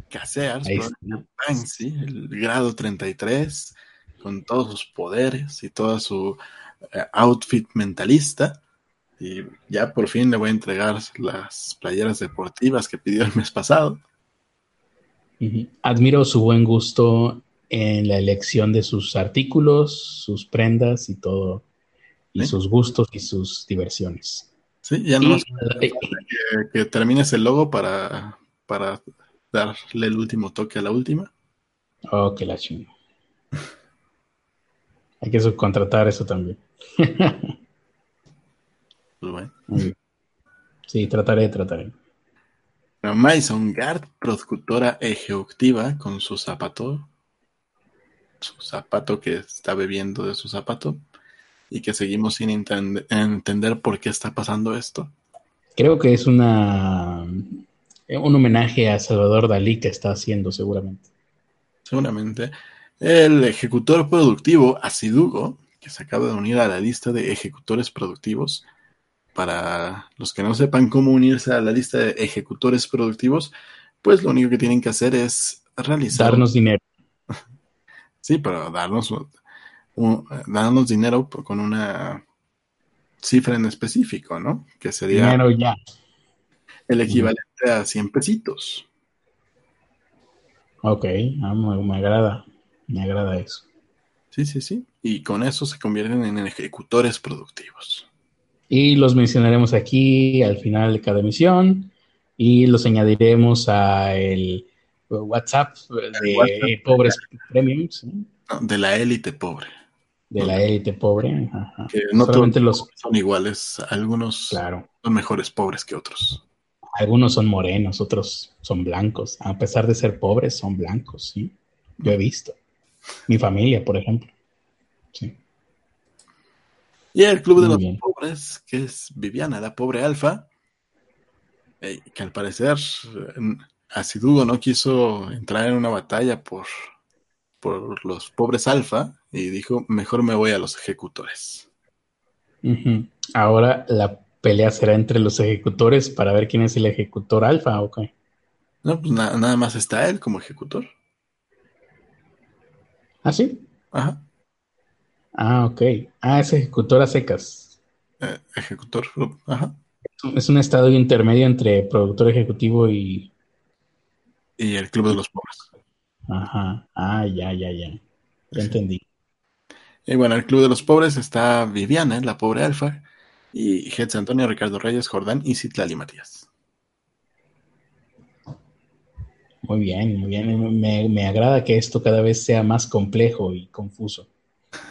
Casears, el grado 33, con todos sus poderes y todo su outfit mentalista. Y ya por fin le voy a entregar las playeras deportivas que pidió el mes pasado. Admiro su buen gusto en la elección de sus artículos, sus prendas y todo, y sus gustos y sus diversiones. Sí, ya no que, que, termines el logo para, para darle el último toque a la última. Oh, que la. Hay que subcontratar eso también. Pues bueno. Sí, trataré, trataré. Mason Gard, productora ejecutiva, con su zapato, su zapato que está bebiendo de su zapato, y que seguimos sin entender por qué está pasando esto. Creo que es una un homenaje a Salvador Dalí que está haciendo seguramente. Seguramente. El ejecutor productivo Asidugo, que se acaba de unir a la lista de ejecutores productivos, para los que no sepan cómo unirse a la lista de ejecutores productivos, pues lo único que tienen que hacer es realizar. Darnos dinero. Sí, pero darnos, darnos dinero con una cifra en específico, ¿no? Que sería. Dinero ya. El equivalente a 100 pesitos. Ok, ah, me agrada. Me agrada eso. Sí, sí, sí. Y con eso se convierten en ejecutores productivos. Y los mencionaremos aquí al final de cada emisión y los añadiremos a el WhatsApp de pobres premiums. de la élite pobre. De la élite pobre. no todos los son iguales. Algunos claro. son mejores pobres que otros. Algunos son morenos, otros son blancos. A pesar de ser pobres, son blancos. ¿sí? Yo he visto. Mi familia, por ejemplo. Sí. Y el Club de los Pobres, que es Viviana, la pobre alfa, eh, que al parecer Asidugo no quiso entrar en una batalla por, por los pobres alfa y dijo, mejor me voy a los ejecutores. Ahora la pelea será entre los ejecutores para ver quién es el ejecutor alfa o qué. No, pues nada más está él como ejecutor. ¿Ah, sí? Ajá. Ah, ok. Ah, es ejecutor a secas. Eh, ejecutor, ajá. Es un estado intermedio entre productor ejecutivo y... Y el Club de los Pobres. Ajá. Ah, ya, ya, ya. Ya entendí. Y bueno, el Club de los Pobres está Viviana, la pobre alfa, y Hetz Antonio, Ricardo Reyes, Jordán y Citlali Matías. Muy bien, muy bien. Me, me agrada que esto cada vez sea más complejo y confuso.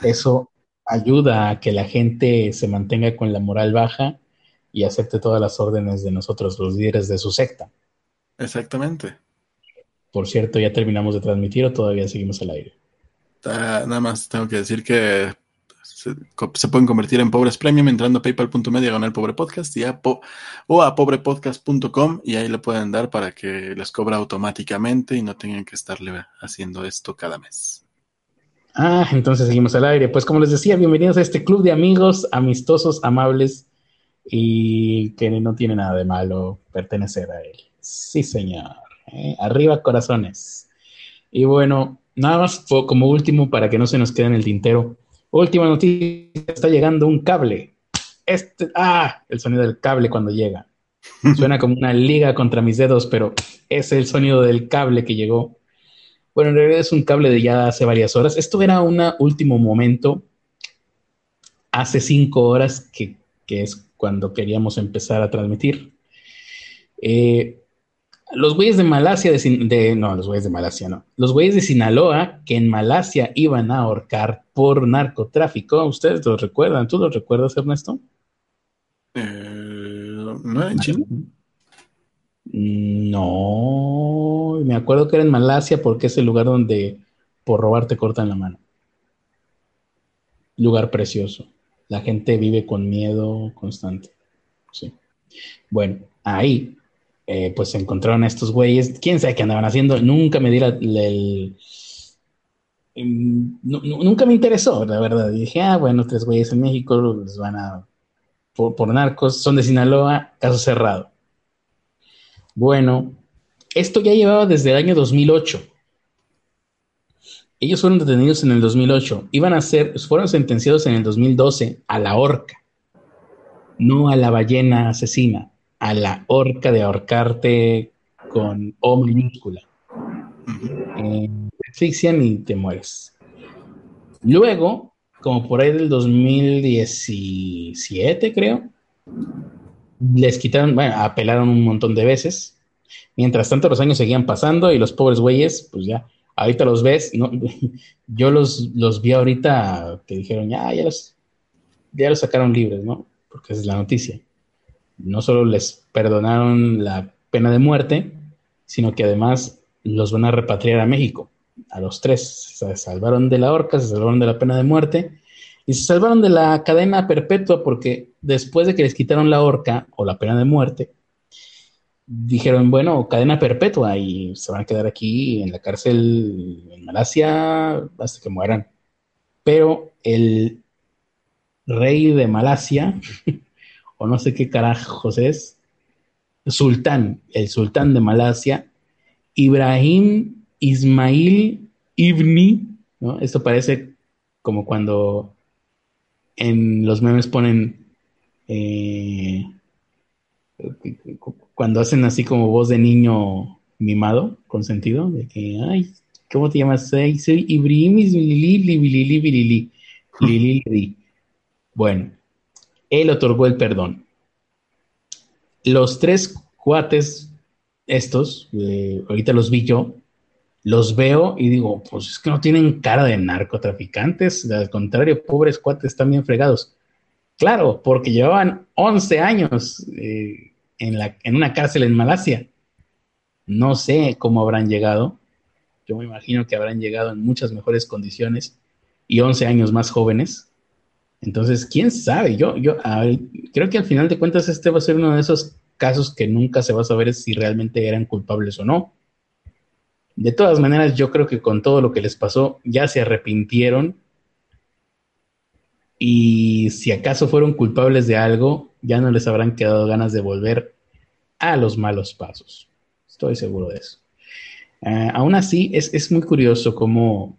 Eso ayuda a que la gente se mantenga con la moral baja y acepte todas las órdenes de nosotros, los líderes de su secta. Exactamente. Por cierto, ¿ya terminamos de transmitir o todavía seguimos al aire? nada más tengo que decir que se, pueden convertir en pobres premium entrando a paypal.me el pobre podcast y o a pobrepodcast.com y ahí le pueden dar para que les cobra automáticamente y no tengan que estarle haciendo esto cada mes. Ah, entonces seguimos al aire. Pues como les decía, bienvenidos a este club de amigos amistosos, amables y que no tiene nada de malo pertenecer a él. Sí, señor. ¿eh? Arriba corazones. Y bueno, nada más como último para que no se nos quede en el tintero. Última noticia, está llegando un cable. Este, ah, el sonido del cable cuando llega. Suena como una liga contra mis dedos, pero es el sonido del cable que llegó bueno, en realidad es un cable de ya hace varias horas. Esto era un último momento, hace cinco horas, que, es cuando queríamos empezar a transmitir. Eh, los güeyes de Malasia, de, no, los güeyes de Malasia, no. Los güeyes de Sinaloa, que en Malasia iban a ahorcar por narcotráfico, ¿ustedes lo recuerdan? ¿Tú lo recuerdas, Ernesto? Eh, ¿No en Chile? No, me acuerdo que era en Malasia porque es el lugar donde por robar te cortan la mano. Lugar precioso. La gente vive con miedo constante. Sí. Bueno, ahí eh, pues se encontraron a estos güeyes. ¿Quién sabe qué andaban haciendo? Nunca me di el... nunca me interesó, la verdad. dije, ah, bueno, tres güeyes en México les van a... por narcos, son de Sinaloa, caso cerrado. Bueno, esto ya llevaba desde el año 2008. Ellos fueron detenidos en el 2008. Iban a ser, fueron sentenciados en el 2012 a la horca. No a la ballena asesina, a la horca de ahorcarte con O minúscula. Eh, asfixian y te mueres. Luego, como por ahí del 2017, creo, les quitaron, bueno, apelaron un montón de veces. Mientras tanto, los años seguían pasando y los pobres güeyes, pues ya, ahorita los ves, ¿no? yo los, los vi ahorita que dijeron, ya, ya los, ya los sacaron libres, ¿no? Porque esa es la noticia. No solo les perdonaron la pena de muerte, sino que además los van a repatriar a México, a los tres. Se salvaron de la horca, se salvaron de la pena de muerte y se salvaron de la cadena perpetua porque después de que les quitaron la horca o la pena de muerte, dijeron, bueno, cadena perpetua y se van a quedar aquí en la cárcel en Malasia hasta que mueran. Pero el rey de Malasia, o no sé qué carajos es, sultán, el sultán de Malasia, Ibrahim Ismail Ibni, ¿no? Esto parece como cuando en los memes ponen eh, cuando hacen así como voz de niño mimado, con sentido, de que, ay, ¿cómo te llamas? Soy, soy Ibrahim Ismail Bueno, él otorgó el perdón. Los tres cuates, estos, ahorita los vi yo, los veo y digo, pues es que no tienen cara de narcotraficantes, al contrario, pobres cuates están bien fregados. Claro, porque llevaban 11 años eh, en, la, en una cárcel en Malasia. No sé cómo habrán llegado. Yo me imagino que habrán llegado en muchas mejores condiciones y 11 años más jóvenes. Entonces, quién sabe. Yo, yo creo que al final de cuentas este va a ser uno de esos casos que nunca se va a saber si realmente eran culpables o no. De todas maneras, yo creo que con todo lo que les pasó, ya se arrepintieron. Y si acaso fueron culpables de algo, ya no les habrán quedado ganas de volver a los malos pasos. Estoy seguro de eso. Eh, aún así, es, muy curioso cómo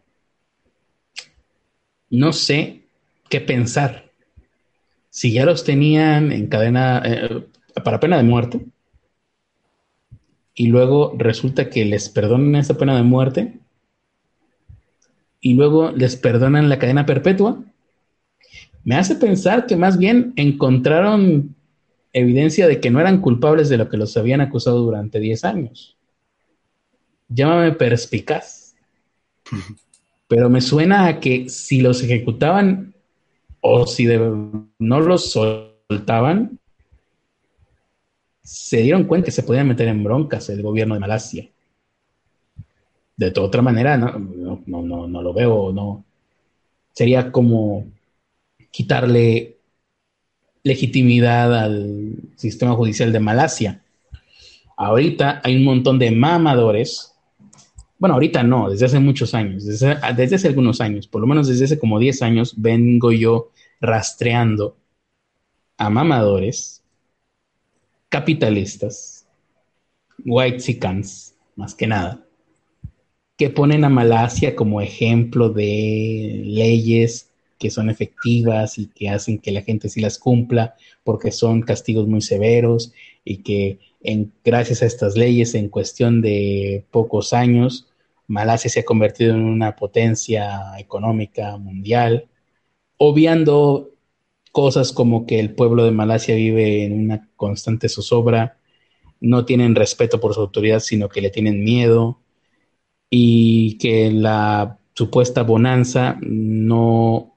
no sé qué pensar. Si ya los tenían en cadena eh, para pena de muerte, y luego resulta que les perdonan esa pena de muerte y luego les perdonan la cadena perpetua, me hace pensar que más bien encontraron evidencia de que no eran culpables de lo que los habían acusado durante 10 años. Llámame perspicaz. Pero me suena a que si los ejecutaban o si no los soltaban, se dieron cuenta que se podían meter en broncas el gobierno de Malasia. De otra manera, no, no, no, no lo veo, no. Sería como quitarle legitimidad al sistema judicial de Malasia. Ahorita hay un montón de mamadores. Bueno, ahorita no, desde hace muchos años, desde, desde hace algunos años, por lo menos desde hace como 10 años, vengo yo rastreando a mamadores capitalistas, white sicans, más que nada, que ponen a Malasia como ejemplo de leyes que son efectivas y que hacen que la gente sí las cumpla porque son castigos muy severos y que en, gracias a estas leyes en cuestión de pocos años Malasia se ha convertido en una potencia económica mundial, obviando cosas como que el pueblo de Malasia vive en una constante zozobra, no tienen respeto por su autoridad, sino que le tienen miedo, y que la supuesta bonanza no,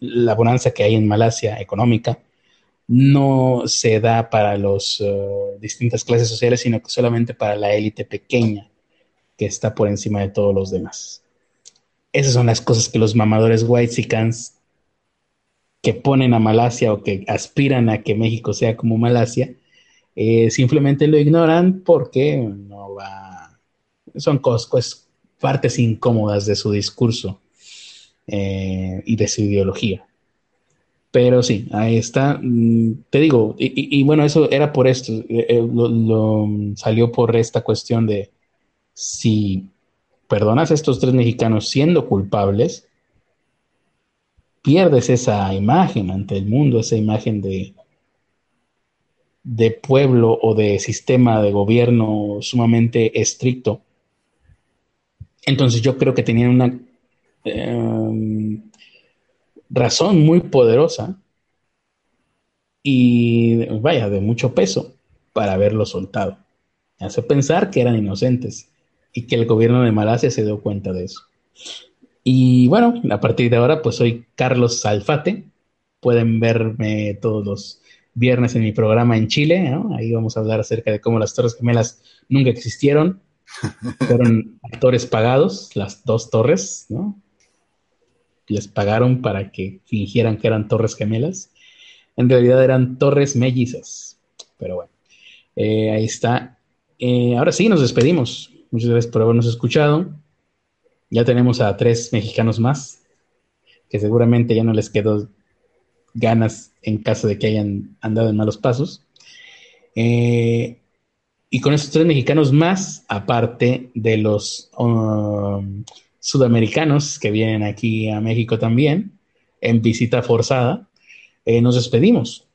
la bonanza que hay en Malasia económica, no se da para las uh, distintas clases sociales, sino que solamente para la élite pequeña que está por encima de todos los demás. Esas son las cosas que los mamadores whitesicans que ponen a Malasia o que aspiran a que México sea como Malasia, eh, simplemente lo ignoran porque no va, son cosas, partes incómodas de su discurso eh, y de su ideología. Pero sí, ahí está. Mm, te digo, y, bueno, eso era por esto, eh, lo, salió por esta cuestión de si perdonas a estos tres mexicanos siendo culpables, pierdes esa imagen ante el mundo, esa imagen de, de pueblo o de sistema de gobierno sumamente estricto Entonces yo creo que tenían una em, razón muy poderosa y vaya, de mucho peso para haberlo soltado. Hace pensar que eran inocentes y que el gobierno de Malasia se dio cuenta de eso. Y bueno, a partir de ahora, pues soy Carlos Salfate. Pueden verme todos los viernes en mi programa en Chile. Ahí vamos a hablar acerca de cómo las Torres Gemelas nunca existieron. Fueron actores pagados, las dos torres, ¿no? Les pagaron para que fingieran que eran torres gemelas. En realidad eran torres mellizas. Pero bueno, eh, ahí está. Eh, ahora sí, nos despedimos. Muchas gracias por habernos escuchado. Ya tenemos a tres mexicanos más, que seguramente ya no les quedó ganas en caso de que hayan andado en malos pasos. Eh, y con estos tres mexicanos más, aparte de los um, sudamericanos que vienen aquí a México también, en visita forzada, eh, nos despedimos.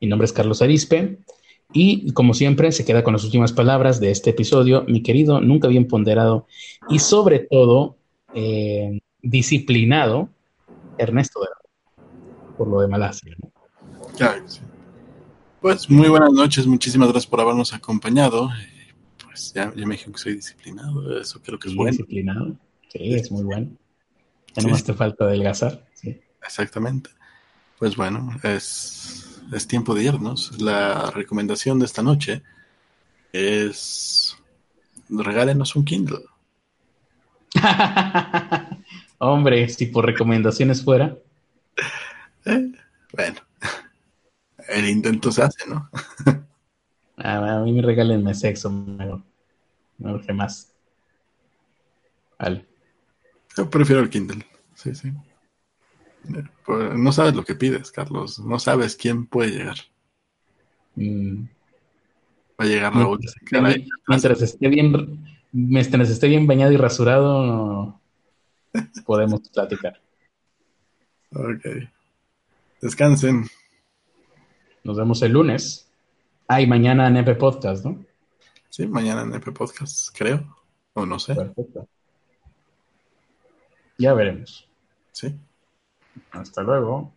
Mi nombre es Carlos Arispe. Y como siempre, se queda con las últimas palabras de este episodio, mi querido, nunca bien ponderado y sobre todo eh, disciplinado Ernesto por lo de Malasia. Pues muy buenas noches, muchísimas gracias por habernos acompañado. Pues ya, me dijeron que soy disciplinado, eso creo que es bueno. Disciplinado, sí, es muy bueno. Ya más te falta adelgazar. Sí. Exactamente. Pues bueno, es, es tiempo de irnos. La recomendación de esta noche es regálenos un Kindle. Hombre, si por recomendaciones fuera. Eh, bueno, el intento se hace, ¿no? a, mí me regálenme sexo, mejor. No urge más. Vale. Yo prefiero el Kindle. Sí, sí. Pues, no sabes lo que pides, Carlos. No sabes quién puede llegar. Mm. Va a llegar Raúl. Mientras, esté bien, mientras esté bien bañado y rasurado, podemos platicar. Ok. Descansen. Nos vemos el lunes. Ah, y mañana en EP Podcast, ¿no? Sí, mañana en EP Podcast, creo. O no sé. Perfecto. Ya veremos. Sí. Hasta luego.